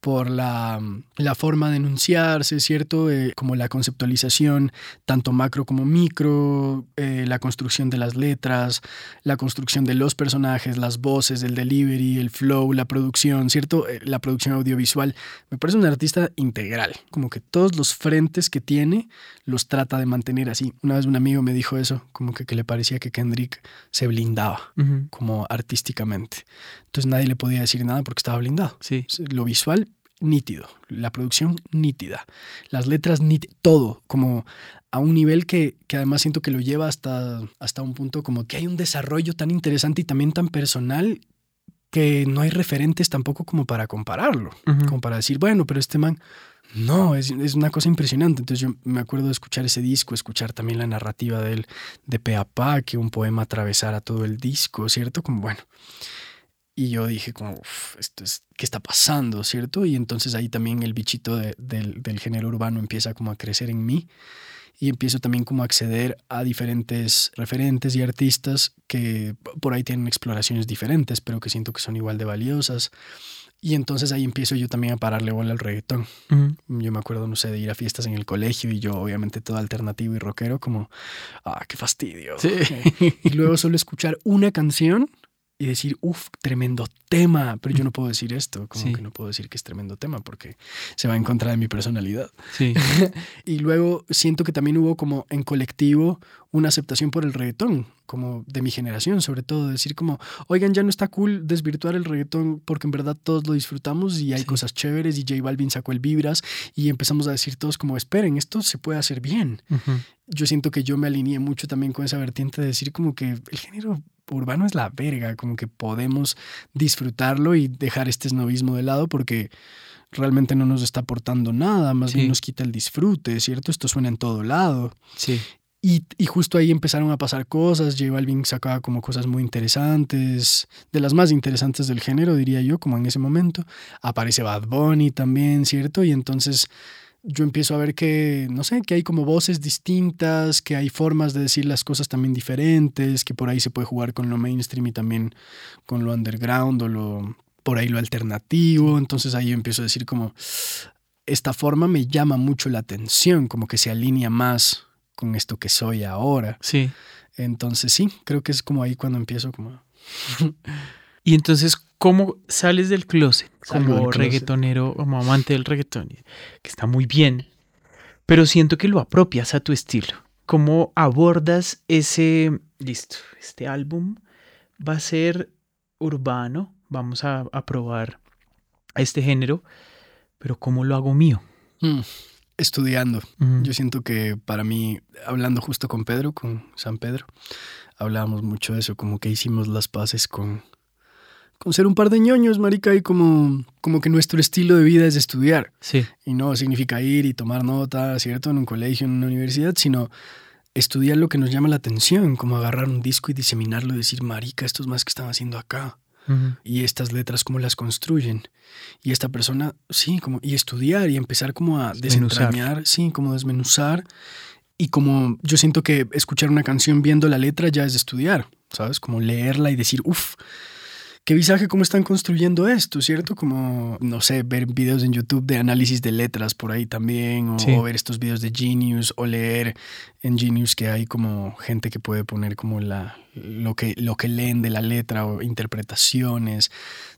por la, la, forma de enunciarse, ¿cierto? Eh, como la conceptualización, tanto macro como micro, eh, la construcción de las letras, la construcción de los personajes, las voces, el delivery, el flow, la producción, ¿cierto? Eh, la producción audiovisual. Me parece un artista integral, como que todos los frentes que tiene los trata de mantener así. Una vez un amigo me dijo eso, como que, que le parecía que Kendrick se blindaba, como artísticamente. Entonces nadie le podía decir nada porque estaba blindado. Sí. Lo visual nítido, la producción nítida, las letras nítidas, todo como a un nivel que, que, además siento que lo lleva hasta, hasta un punto como que hay un desarrollo tan interesante y también tan personal que no hay referentes tampoco como para compararlo, como para decir, bueno, pero este man, no, es, es, una cosa impresionante. Entonces yo me acuerdo de escuchar ese disco, escuchar también la narrativa de él, de Peapá, que un poema atravesara todo el disco, ¿cierto? Como bueno. Y yo dije como, esto es, ¿qué está pasando? ¿Cierto? Y entonces ahí también el bichito del, del género urbano empieza como a crecer en mí y empiezo también como a acceder a diferentes referentes y artistas que por ahí tienen exploraciones diferentes, pero que siento que son igual de valiosas. Y entonces ahí empiezo yo también a pararle bola al reggaetón. Yo me acuerdo, no sé, de ir a fiestas en el colegio y yo obviamente todo alternativo y rockero como, ah, qué fastidio. Sí. y luego solo escuchar una canción y decir, uff, tremendo tema, pero yo no puedo decir esto, como que no puedo decir que es tremendo tema porque se va en contra de mi personalidad. Sí. y luego siento que también hubo como en colectivo una aceptación por el reggaetón, como de mi generación, sobre todo, decir como, oigan, ya no está cool desvirtuar el reggaetón porque en verdad todos lo disfrutamos y hay cosas chéveres y J Balvin sacó el Vibras y empezamos a decir todos como, esperen, esto se puede hacer bien. Yo siento que yo me alineé mucho también con esa vertiente de decir como que el género urbano es la verga, como que podemos disfrutarlo y dejar este snobismo de lado porque realmente no nos está aportando nada, más bien nos quita el disfrute, ¿cierto? Esto suena en todo lado. Sí. Y, y, justo ahí empezaron a pasar cosas, J Balvin sacaba como cosas muy interesantes, de las más interesantes del género, diría yo, como en ese momento. Aparece Bad Bunny también, ¿cierto? Y entonces yo empiezo a ver que, no sé, que hay como voces distintas, que hay formas de decir las cosas también diferentes, que por ahí se puede jugar con lo mainstream y también con lo underground o lo, por ahí lo alternativo. Entonces ahí yo empiezo a decir como, esta forma me llama mucho la atención, como que se alinea más con esto que soy ahora. Sí. Entonces sí, creo que es como ahí cuando empiezo como... y entonces, ¿cómo sales del closet como reggaetonero, como amante del reggaetón? Que está muy bien, pero siento que lo apropias a tu estilo. ¿Cómo abordas ese, listo, este álbum va a ser urbano, vamos a, a probar a este género, pero ¿cómo lo hago mío? Mm, estudiando. Yo siento que para mí, hablando justo con Pedro, con San Pedro, hablábamos mucho de eso, como que hicimos las paces con con ser un par de ñoños, marica, y como, como que nuestro estilo de vida es estudiar. Sí. Y no significa ir y tomar nota, ¿cierto? En un colegio, en una universidad, sino estudiar lo que nos llama la atención, como agarrar un disco y diseminarlo y decir, marica, estos más que están haciendo acá. Y estas letras, cómo las construyen. Y esta persona, sí, como, y estudiar y empezar como a desentrañar, sí, como desmenuzar. Y como yo siento que escuchar una canción viendo la letra ya es estudiar, ¿sabes? Como leerla y decir, uff, qué visaje cómo están construyendo esto, ¿cierto? Como, no sé, ver videos en YouTube de análisis de letras por ahí también, o, ver estos videos de Genius, o leer en Genius que hay como gente que puede poner como la, lo, que, lo que leen de la letra o interpretaciones.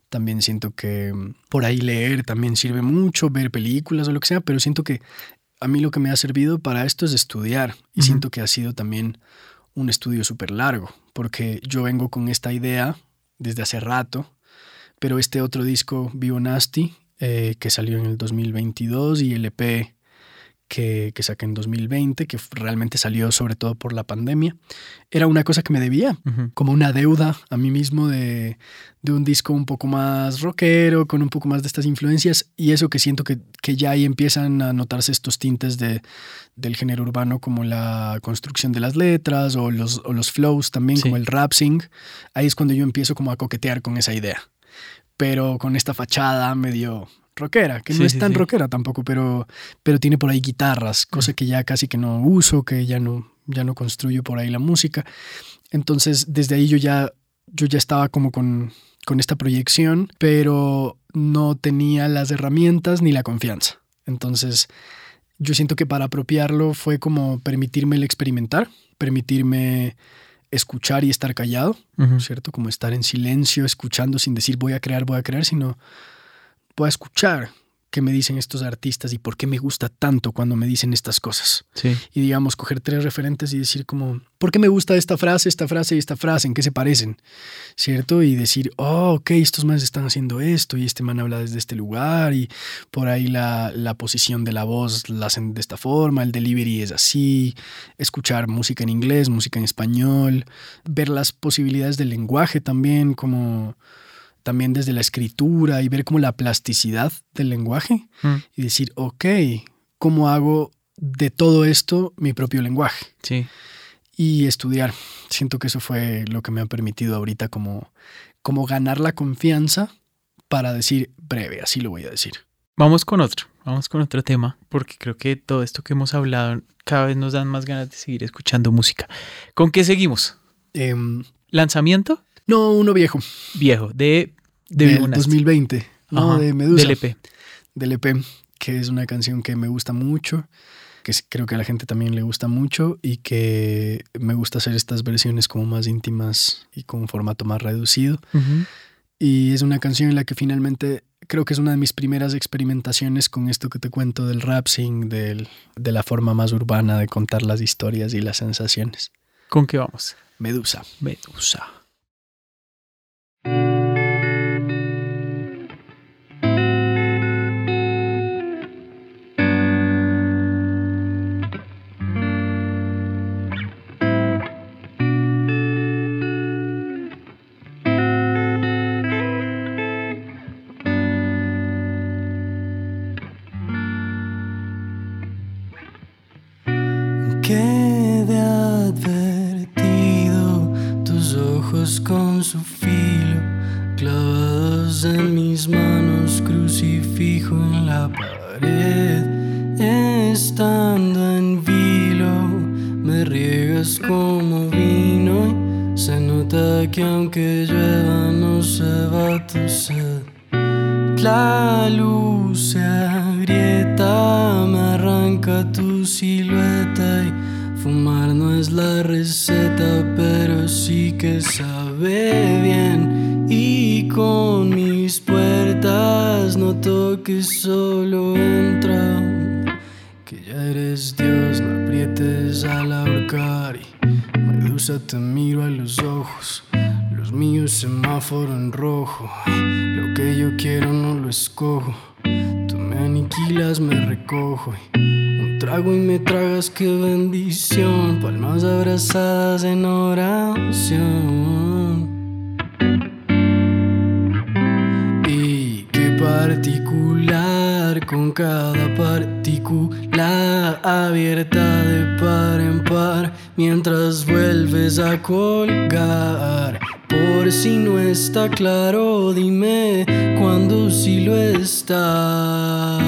También siento que por ahí leer también sirve mucho, ver películas o lo que sea, pero siento que a mí lo que me ha servido para esto es estudiar y siento que ha sido también un estudio súper largo, porque yo vengo con esta idea desde hace rato, pero este otro disco, Vivo Nasty, eh, que salió en el 2022 y el EP que, que, saqué en 2020, que realmente salió sobre todo por la pandemia. Era una cosa que me debía, como una deuda a mí mismo de, de, un disco un poco más rockero, con un poco más de estas influencias, y eso que siento que, que ya ahí empiezan a notarse estos tintes de, del género urbano, como la construcción de las letras o los, o los flows también, como el rap sing. Ahí es cuando yo empiezo como a coquetear con esa idea. Pero con esta fachada medio rockera, que no es tan rockera tampoco, pero, pero tiene por ahí guitarras, cosa que ya casi que no uso, que ya no, ya no construyo por ahí la música. Entonces, desde ahí yo ya, yo ya estaba como con, con esta proyección, pero no tenía las herramientas ni la confianza. Entonces, yo siento que para apropiarlo fue como permitirme el experimentar, permitirme escuchar y estar callado, ¿cierto? Como estar en silencio, escuchando sin decir voy a crear, voy a crear, sino pueda escuchar qué me dicen estos artistas y por qué me gusta tanto cuando me dicen estas cosas. Sí. Y digamos, coger tres referentes y decir como, ¿por qué me gusta esta frase, esta frase y esta frase? ¿En qué se parecen? ¿Cierto? Y decir, oh, ok, estos manes están haciendo esto y este man habla desde este lugar y por ahí la, la posición de la voz la hacen de esta forma, el delivery es así, escuchar música en inglés, música en español, ver las posibilidades del lenguaje también, como también desde la escritura y ver como la plasticidad del lenguaje Mm. y decir, ok, ¿cómo hago de todo esto mi propio lenguaje? Sí. Y estudiar. Siento que eso fue lo que me ha permitido ahorita como, como ganar la confianza para decir breve, así lo voy a decir. Vamos con otro, vamos con otro tema, porque creo que todo esto que hemos hablado cada vez nos dan más ganas de seguir escuchando música. ¿Con qué seguimos? Em, ¿Lanzamiento? No, uno viejo. Viejo, de, de del Vivo Nasty. 2020. No, Ajá, de Medusa. Del EP. del EP, que es una canción que me gusta mucho, que creo que a la gente también le gusta mucho y que me gusta hacer estas versiones como más íntimas y con un formato más reducido. Y es una canción en la que finalmente creo que es una de mis primeras experimentaciones con esto que te cuento del rap sing, del, de la forma más urbana de contar las historias y las sensaciones. ¿Con qué vamos? Medusa. Medusa. Quede manos, crucifijo en la pared. Estando en vilo, me riegas como vino. Y se nota que aunque llueva, no se va tu sed. La luz se agrieta, me arranca tu silueta y fumar no es la receta, pero sí que sabe bien. Y con que solo entra, que ya eres Dios, no aprietes al ahorcar y Medusa te miro a los ojos. Los míos semáforo en rojo. Lo que yo quiero no lo escojo. Tú me aniquilas, me recojo. Un trago y me tragas, qué bendición. Palmas abrazadas en oración. Particular con cada partícula abierta de par en par mientras vuelves a colgar. Por si no está claro, dime cuando sí lo está.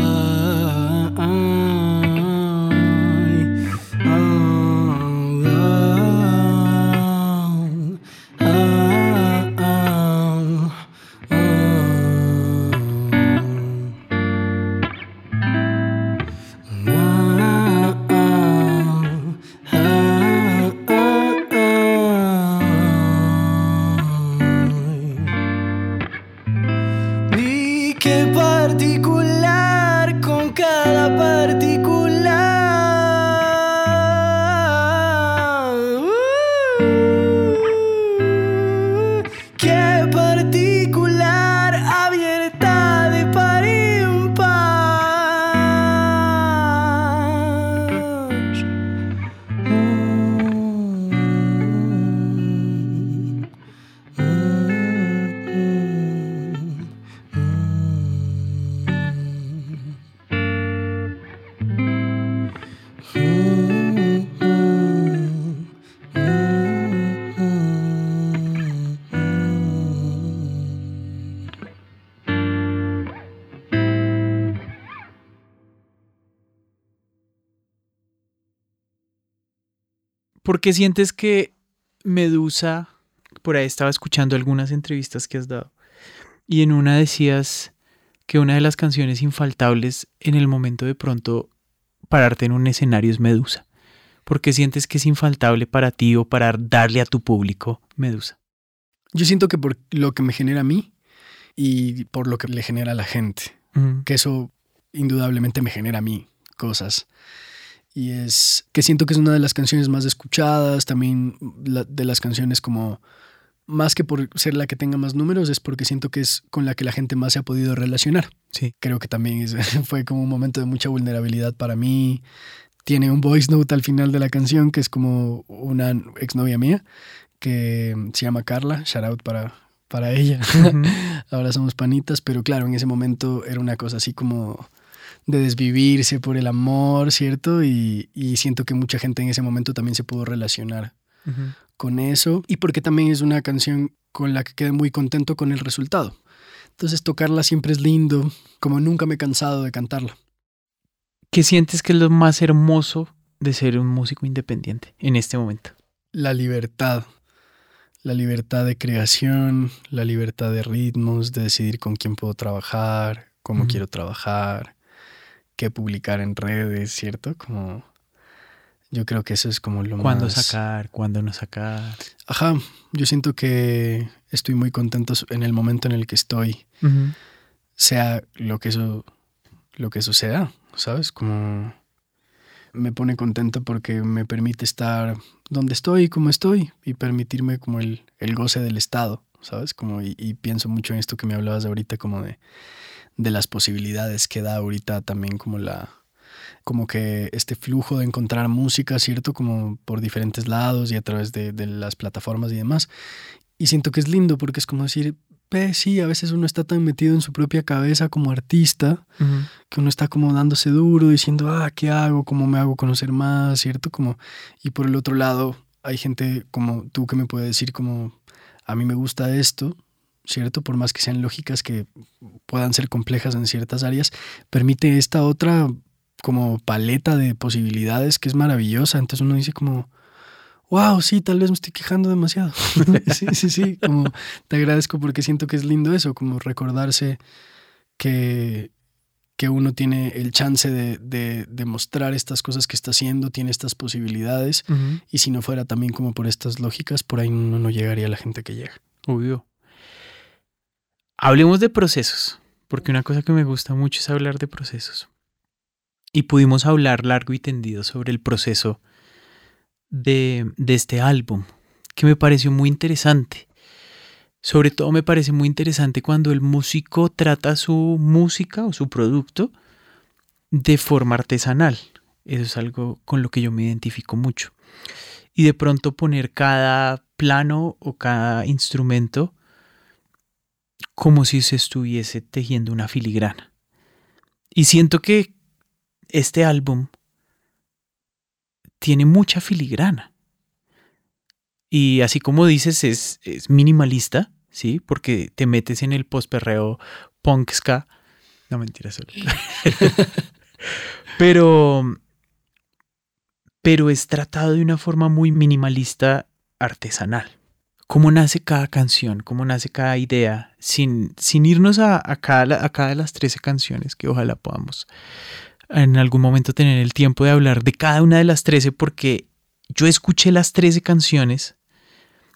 Porque sientes que Medusa, por ahí estaba escuchando algunas entrevistas que has dado, y en una decías que una de las canciones infaltables en el momento de pronto pararte en un escenario es Medusa. porque sientes que es infaltable para ti o para darle a tu público Medusa? Yo siento que por lo que me genera a mí y por lo que le genera a la gente, que eso indudablemente me genera a mí cosas. Y es que siento que es una de las canciones más escuchadas, también la- de las canciones como, más que por ser la que tenga más números, es porque siento que es con la que la gente más se ha podido relacionar. Sí. Creo que también es- fue como un momento de mucha vulnerabilidad para mí. Tiene un voice note al final de la canción que es como una exnovia mía que se llama Carla, shout out para, para ella. Ahora somos panitas, pero claro, en ese momento era una cosa así como de desvivirse por el amor, ¿cierto? Y, y siento que mucha gente en ese momento también se pudo relacionar con eso y porque también es una canción con la que quedé muy contento con el resultado. Entonces tocarla siempre es lindo, como nunca me he cansado de cantarla. ¿Qué sientes que es lo más hermoso de ser un músico independiente en este momento? La libertad, la libertad de creación, la libertad de ritmos, de decidir con quién puedo trabajar, cómo quiero trabajar, qué publicar en redes, ¿cierto? Como yo creo que eso es como lo ¿Cuándo más sacar? ¿Cuándo no sacar? Ajá, yo siento que estoy muy contento en el momento en el que estoy, sea lo que eso lo que eso sea, ¿sabes? Como me pone contento porque me permite estar donde estoy, como estoy, y permitirme como el, el goce del estado, ¿sabes? Como, y, y pienso mucho en esto que me hablabas ahorita, como de, de las posibilidades que da ahorita también como la como que este flujo de encontrar música, ¿cierto? Como por diferentes lados y a través de, de las plataformas y demás. Y siento que es lindo porque es como decir, ve, sí, a veces uno está tan metido en su propia cabeza como artista que uno está como dándose duro, diciendo, ah, ¿qué hago? ¿Cómo me hago conocer más? ¿Cierto? Como, y por el otro lado, hay gente como tú que me puede decir como, a mí me gusta esto, ¿cierto? Por más que sean lógicas que puedan ser complejas en ciertas áreas, permite esta otra como paleta de posibilidades que es maravillosa. Entonces uno dice como, wow, sí, tal vez me estoy quejando demasiado. sí, sí, sí, como te agradezco porque siento que es lindo eso, como recordarse que, que uno tiene el chance de, de, de mostrar estas cosas que está haciendo, tiene estas posibilidades, y si no fuera también como por estas lógicas, por ahí uno no llegaría a la gente que llega. Obvio. Hablemos de procesos, porque una cosa que me gusta mucho es hablar de procesos. Y pudimos hablar largo y tendido sobre el proceso de, este álbum, que me pareció muy interesante. Sobre todo me parece muy interesante cuando el músico trata su música o su producto de forma artesanal. Eso es algo con lo que yo me identifico mucho. Y de pronto poner cada plano o cada instrumento como si se estuviese tejiendo una filigrana. Y siento que este álbum tiene mucha filigrana. Y así como dices, es, es minimalista, ¿sí? Porque te metes en el postperreo punk ska. No mentira, solo. pero, pero es tratado de una forma muy minimalista artesanal. ¿Cómo nace cada canción? ¿Cómo nace cada idea? Sin, sin irnos a, a, cada, a cada de las 13 canciones, que ojalá podamos en algún momento tener el tiempo de hablar de cada una de las 13, porque yo escuché las 13 canciones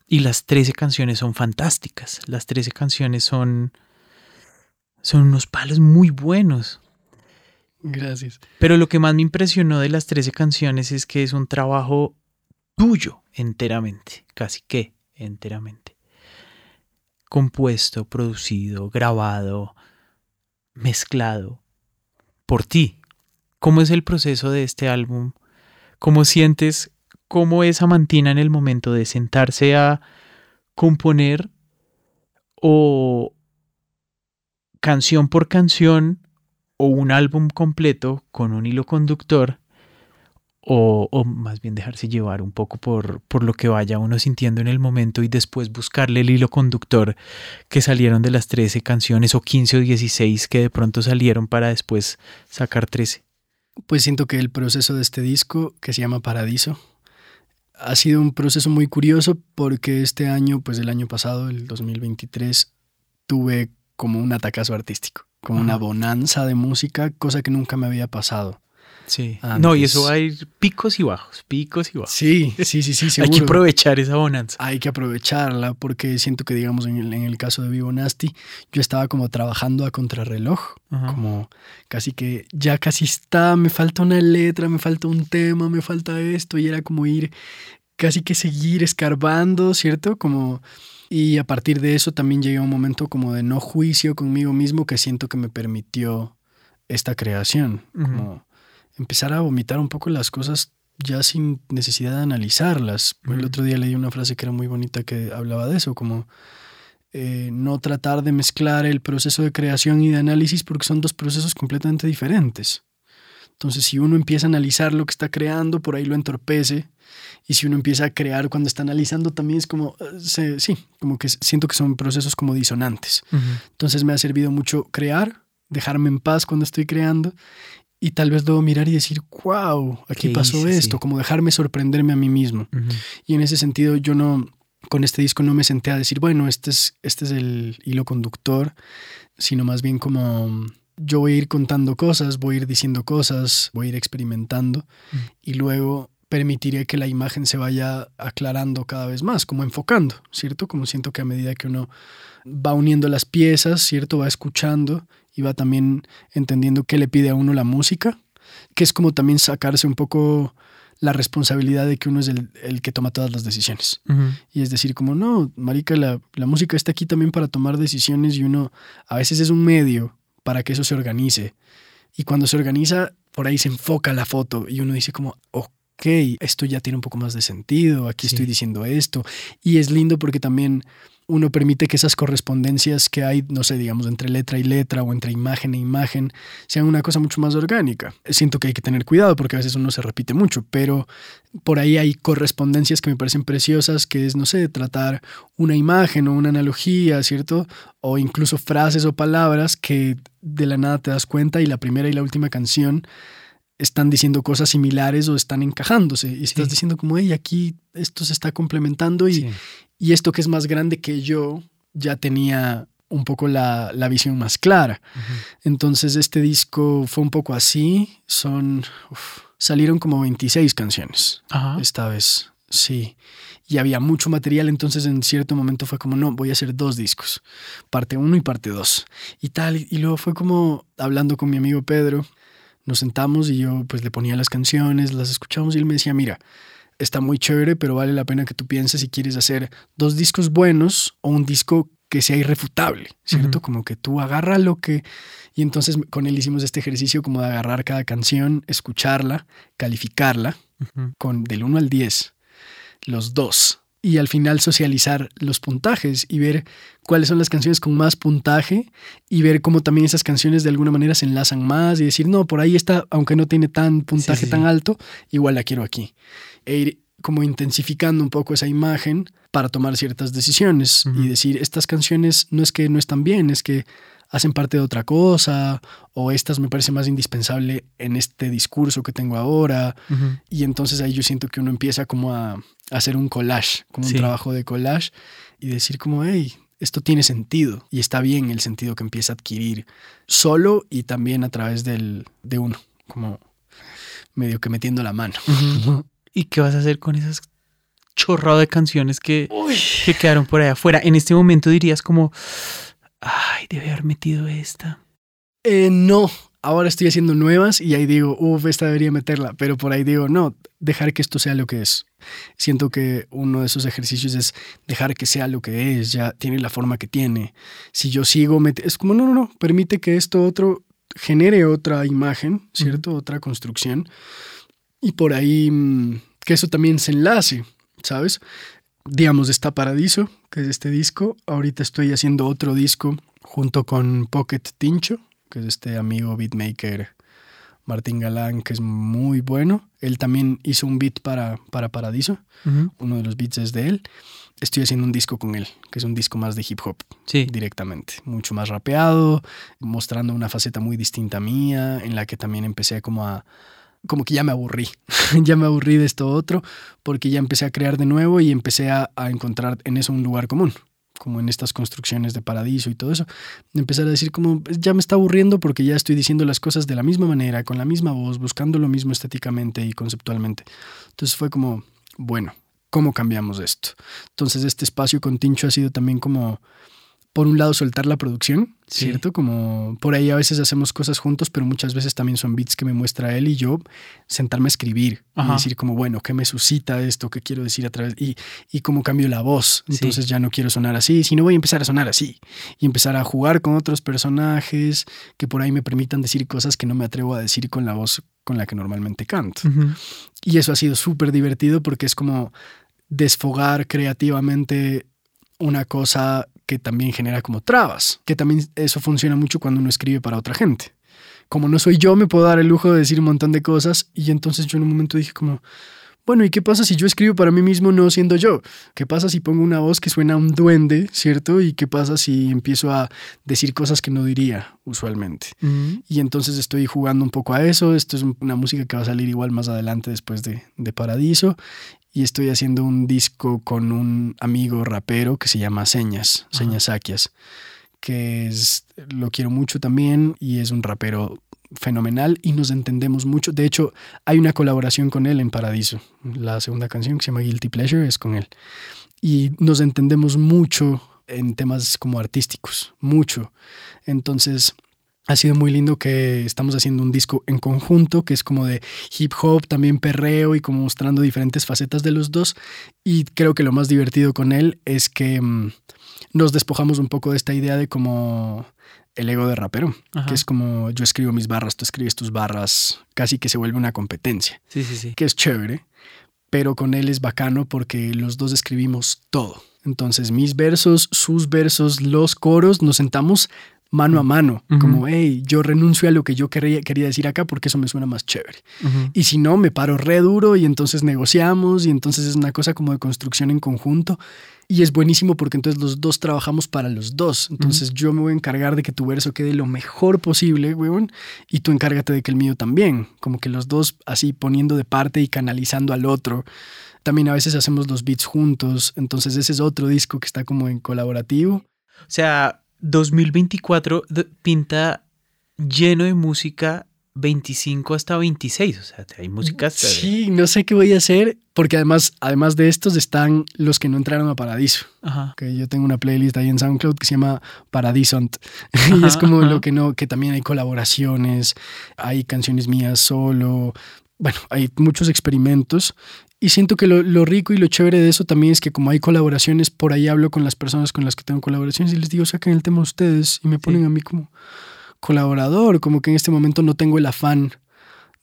y las 13 canciones son fantásticas. Las 13 canciones son, son unos palos muy buenos. Gracias. Pero lo que más me impresionó de las 13 canciones es que es un trabajo tuyo enteramente, casi que enteramente. Compuesto, producido, grabado, mezclado por ti. ¿Cómo es el proceso de este álbum? ¿Cómo sientes cómo es Amantina en el momento de sentarse a componer o canción por canción o un álbum completo con un hilo conductor o, o, más bien dejarse llevar un poco por, por lo que vaya uno sintiendo en el momento y después buscarle el hilo conductor que salieron de las 13 canciones o 15 o 16 que de pronto salieron para después sacar 13. Pues siento que el proceso de este disco, que se llama Paradiso, ha sido un proceso muy curioso porque este año, pues el año pasado, el 2023, tuve como un atacazo artístico, como una bonanza de música, cosa que nunca me había pasado. Sí. Antes. No, y eso va a ir picos y bajos, picos y bajos. Sí, sí, sí, sí, Hay que aprovechar esa bonanza. Hay que aprovecharla porque siento que, digamos, en el, en el caso de Vivo Nasty, yo estaba como trabajando a contrarreloj, Ajá. como casi que ya casi está, me falta una letra, me falta un tema, me falta esto, y era como ir, casi que seguir escarbando, ¿cierto? Como, y a partir de eso también llegué a un momento como de no juicio conmigo mismo que siento que me permitió esta creación, como empezar a vomitar un poco las cosas ya sin necesidad de analizarlas. El otro día leí una frase que era muy bonita que hablaba de eso, como eh, no tratar de mezclar el proceso de creación y de análisis porque son dos procesos completamente diferentes. Entonces, si uno empieza a analizar lo que está creando, por ahí lo entorpece. Y si uno empieza a crear cuando está analizando, también es como, eh, se- sí, como que siento que son procesos como disonantes. Entonces me ha servido mucho crear, dejarme en paz cuando estoy creando y tal vez luego mirar y decir, wow, aquí ¿Qué pasó hice? esto, Sí. como dejarme sorprenderme a mí mismo. Y en ese sentido yo no, con este disco no me senté a decir, bueno, este es, este es el hilo conductor, sino más bien como yo voy a ir contando cosas, voy a ir diciendo cosas, voy a ir experimentando y luego permitiré que la imagen se vaya aclarando cada vez más, como enfocando, ¿cierto? Como siento que a medida que uno va uniendo las piezas, ¿cierto? Va escuchando y va también entendiendo qué le pide a uno la música, que es como también sacarse un poco la responsabilidad de que uno es el, el que toma todas las decisiones. Y es decir, como no, marica, la, la música está aquí también para tomar decisiones y uno a veces es un medio para que eso se organice. Y cuando se organiza, por ahí se enfoca la foto y uno dice como, ok, esto ya tiene un poco más de sentido, aquí Sí. estoy diciendo esto. Y es lindo porque también uno permite que esas correspondencias que hay, no sé, digamos, entre letra y letra o entre imagen e imagen, sean una cosa mucho más orgánica. Siento que hay que tener cuidado porque a veces uno se repite mucho, pero por ahí hay correspondencias que me parecen preciosas, que es, no sé, tratar una imagen o una analogía, ¿cierto? O incluso frases o palabras que de la nada te das cuenta y la primera y la última canción están diciendo cosas similares o están encajándose y estás Sí. diciendo como, hey, aquí esto se está complementando y, Sí. y esto que es más grande que yo ya tenía un poco la, la visión más clara. Entonces este disco fue un poco así, son, uf, salieron como 26 canciones esta vez, sí. Y había mucho material, entonces en cierto momento fue como, no, voy a hacer dos discos, parte uno y parte dos. Y tal, y luego fue como hablando con mi amigo Pedro, nos sentamos y yo pues le ponía las canciones, las escuchamos y él me decía, mira, está muy chévere, pero vale la pena que tú pienses si quieres hacer dos discos buenos o un disco que sea irrefutable, ¿cierto? Como que tú agarra lo que... Y entonces con él hicimos este ejercicio como de agarrar cada canción, escucharla, calificarla con del 1 al 10, los dos. Y al final socializar los puntajes y ver cuáles son las canciones con más puntaje y ver cómo también esas canciones de alguna manera se enlazan más y decir, no, por ahí está, aunque no tiene tan puntaje Sí, sí, tan alto, igual la quiero aquí. E ir como intensificando un poco esa imagen para tomar ciertas decisiones y decir, estas canciones no es que no están bien, es que hacen parte de otra cosa o estas me parece más indispensable en este discurso que tengo ahora y entonces ahí yo siento que uno empieza como a, a hacer un collage, como Sí. un trabajo de collage y decir como, hey, esto tiene sentido y está bien el sentido que empieza a adquirir solo y también a través del, de uno, como medio que metiendo la mano. ¿Y qué vas a hacer con esas chorrado de canciones que, que quedaron por allá afuera? En este momento dirías como, ay, debe haber metido esta. Eh, no, ahora estoy haciendo nuevas y ahí digo, uff, esta debería meterla, pero por ahí digo, no, dejar que esto sea lo que es. Siento que uno de esos ejercicios es dejar que sea lo que es, ya tiene la forma que tiene. Si yo sigo, es como, no, no, no, permite que esto otro genere otra imagen, ¿cierto? Otra construcción. Y por ahí mm, que eso también se enlace, ¿sabes? Digamos, está Paradiso, que es este disco. Ahorita estoy haciendo otro disco junto con Pocket Tincho, que es este amigo beatmaker Martín Galán, que es muy bueno. Él también hizo un beat para, para Paradiso, uno de los beats es de él. Estoy haciendo un disco con él, que es un disco más de hip hop Sí. directamente, mucho más rapeado, mostrando una faceta muy distinta mía, en la que también empecé como a como que ya me aburrí, ya me aburrí de esto otro, porque ya empecé a crear de nuevo y empecé a, encontrar en eso un lugar común como en estas construcciones de paradiso y todo eso, empezar a decir como pues, ya me está aburriendo porque ya estoy diciendo las cosas de la misma manera, con la misma voz, buscando lo mismo estéticamente y conceptualmente. Entonces fue como, bueno, ¿cómo cambiamos esto? Entonces este espacio con ha sido también como por un lado soltar la producción, ¿cierto? Como por ahí a veces hacemos cosas juntos, pero muchas veces también son beats que me muestra él y yo sentarme a escribir y decir como, bueno, ¿qué me suscita esto? ¿Qué quiero decir a través? Y, y cómo cambio la voz. Entonces ya no quiero sonar así, sino voy a empezar a sonar así y empezar a jugar con otros personajes que por ahí me permitan decir cosas que no me atrevo a decir con la voz con la que normalmente canto. Y eso ha sido súper divertido porque es como desfogar creativamente una cosa que también genera como trabas, que también eso funciona mucho cuando uno escribe para otra gente. Como no soy yo, me puedo dar el lujo de decir un montón de cosas y entonces yo en un momento dije como, bueno, ¿y qué pasa si yo escribo para mí mismo no siendo yo? ¿Qué pasa si pongo una voz que suena a un duende, ¿cierto? ¿Y qué pasa si empiezo a decir cosas que no diría usualmente? Y entonces estoy jugando un poco a eso. Esto es una música que va a salir igual más adelante después de, de Paradiso y estoy haciendo un disco con un amigo rapero que se llama Señas, Señas Aquias, que es, lo quiero mucho también y es un rapero fenomenal y nos entendemos mucho. De hecho, hay una colaboración con él en Paradiso. La segunda canción que se llama Guilty Pleasure es con él. Y nos entendemos mucho en temas como artísticos, mucho. Entonces, ha sido muy lindo que estamos haciendo un disco en conjunto, que es como de hip hop, también perreo y como mostrando diferentes facetas de los dos. Y creo que lo más divertido con él es que mm, nos despojamos un poco de esta idea de como el ego de rapero, que es como yo escribo mis barras, tú escribes tus barras, casi que se vuelve una competencia. Sí, sí, sí. Que es chévere, pero con él es bacano porque los dos escribimos todo. Entonces, mis versos, sus versos, los coros, nos sentamos mano a mano, como, hey, yo renuncio a lo que yo quería, quería decir acá porque eso me suena más chévere. Y si no, me paro re duro y entonces negociamos y entonces es una cosa como de construcción en conjunto. Y es buenísimo porque entonces los dos trabajamos para los dos. Entonces yo me voy a encargar de que tu verso quede lo mejor posible, weón, y tú encárgate de que el mío también. Como que los dos así poniendo de parte y canalizando al otro. También a veces hacemos los beats juntos. Entonces ese es otro disco que está como en colaborativo. O sea, 2024 pinta lleno de música 25 hasta 26, o sea, hay música Sí, no sé qué voy a hacer, porque además, además de estos están los que no entraron a Paradiso. Que yo tengo una playlist ahí en SoundCloud que se llama Paradisont. y es como lo que no, que también hay colaboraciones, hay canciones mías solo. Bueno, hay muchos experimentos y siento que lo, rico y lo chévere de eso también es que como hay colaboraciones, por ahí hablo con las personas con las que tengo colaboraciones y les digo, saquen el tema ustedes y me ponen a mí como colaborador, como que en este momento no tengo el afán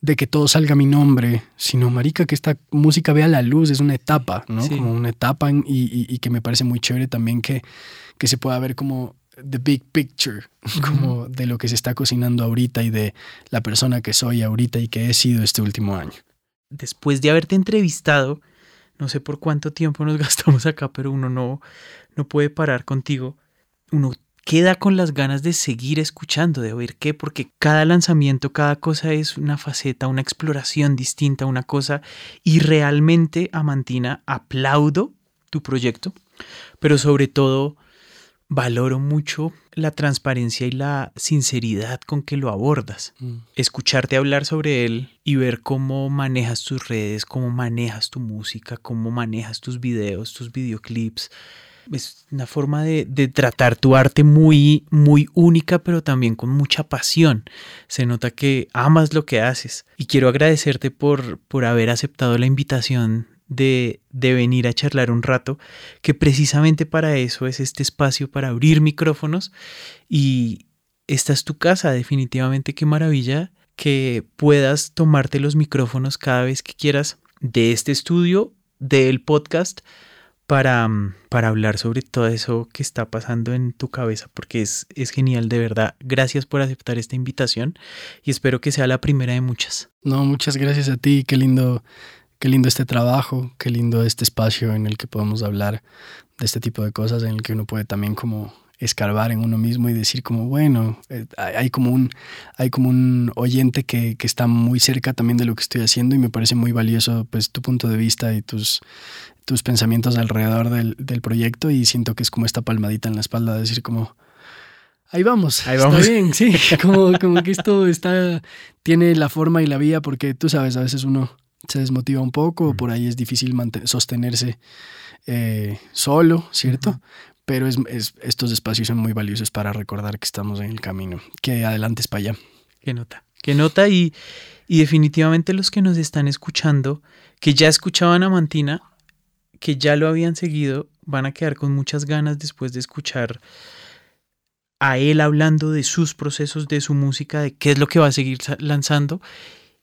de que todo salga mi nombre, sino marica, que esta música vea la luz, es una etapa, ¿no? Como una etapa y, que me parece muy chévere también que, que se pueda ver como the big picture, como de lo que se está cocinando ahorita y de la persona que soy ahorita y que he sido este último año después de haberte entrevistado, no sé por cuánto tiempo nos gastamos acá, pero uno no, no puede parar contigo. Uno queda con las ganas de seguir escuchando, de oír qué, porque cada lanzamiento, cada cosa es una faceta, una exploración distinta, una cosa. Y realmente, Amantina, aplaudo tu proyecto, pero sobre todo valoro mucho la transparencia y la sinceridad con que lo abordas. Mm. Escucharte hablar sobre él y ver cómo manejas tus redes, cómo manejas tu música, cómo manejas tus videos, tus videoclips. Es una forma de, tratar tu arte muy, muy única, pero también con mucha pasión. Se nota que amas lo que haces. Y quiero agradecerte por, por haber aceptado la invitación de, venir a charlar un rato, que precisamente para eso es este espacio para abrir micrófonos y esta es tu casa, definitivamente qué maravilla que puedas tomarte los micrófonos cada vez que quieras de este estudio, del podcast, para, para hablar sobre todo eso que está pasando en tu cabeza, porque es, es genial, de verdad. Gracias por aceptar esta invitación y espero que sea la primera de muchas. No, muchas gracias a ti, qué lindo qué lindo este trabajo, qué lindo este espacio en el que podemos hablar de este tipo de cosas, en el que uno puede también como escarbar en uno mismo y decir como, bueno, eh, hay como un, hay como un oyente que, que, está muy cerca también de lo que estoy haciendo y me parece muy valioso pues tu punto de vista y tus, tus pensamientos alrededor del, del proyecto y siento que es como esta palmadita en la espalda de decir como, ahí vamos, ahí vamos. está bien, sí, como, como que esto está, tiene la forma y la vía porque tú sabes, a veces uno se desmotiva un poco, por ahí es difícil sostenerse eh, solo, ¿cierto? Pero es, estos espacios son muy valiosos para recordar que estamos en el camino, que adelante es para allá. Qué nota, qué nota y, y definitivamente los que nos están escuchando, que ya escuchaban a Mantina, que ya lo habían seguido, van a quedar con muchas ganas después de escuchar a él hablando de sus procesos, de su música, de qué es lo que va a seguir lanzando.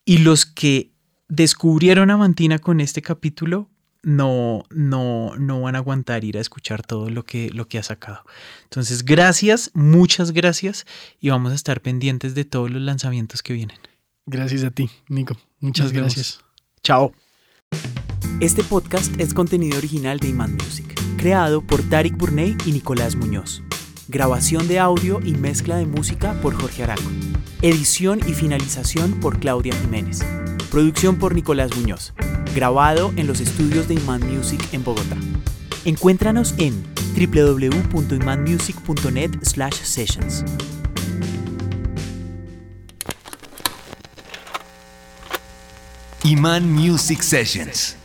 Y los que descubrieron a Mantina con este capítulo, no, no, no van a aguantar ir a escuchar todo lo que, lo que ha sacado. Entonces, gracias, muchas gracias y vamos a estar pendientes de todos los lanzamientos que vienen. Gracias a ti, Nico. Muchas gracias. Chao. Este podcast es contenido original de Iman Music, creado por Tarik Burney y Nicolás Muñoz. Grabación de audio y mezcla de música por Jorge Araco. Edición y finalización por Claudia Jiménez. Producción por Nicolás Muñoz. Grabado en los estudios de Iman Music en Bogotá. Encuéntranos en www.imanmusic.net/sessions. Iman Music Sessions.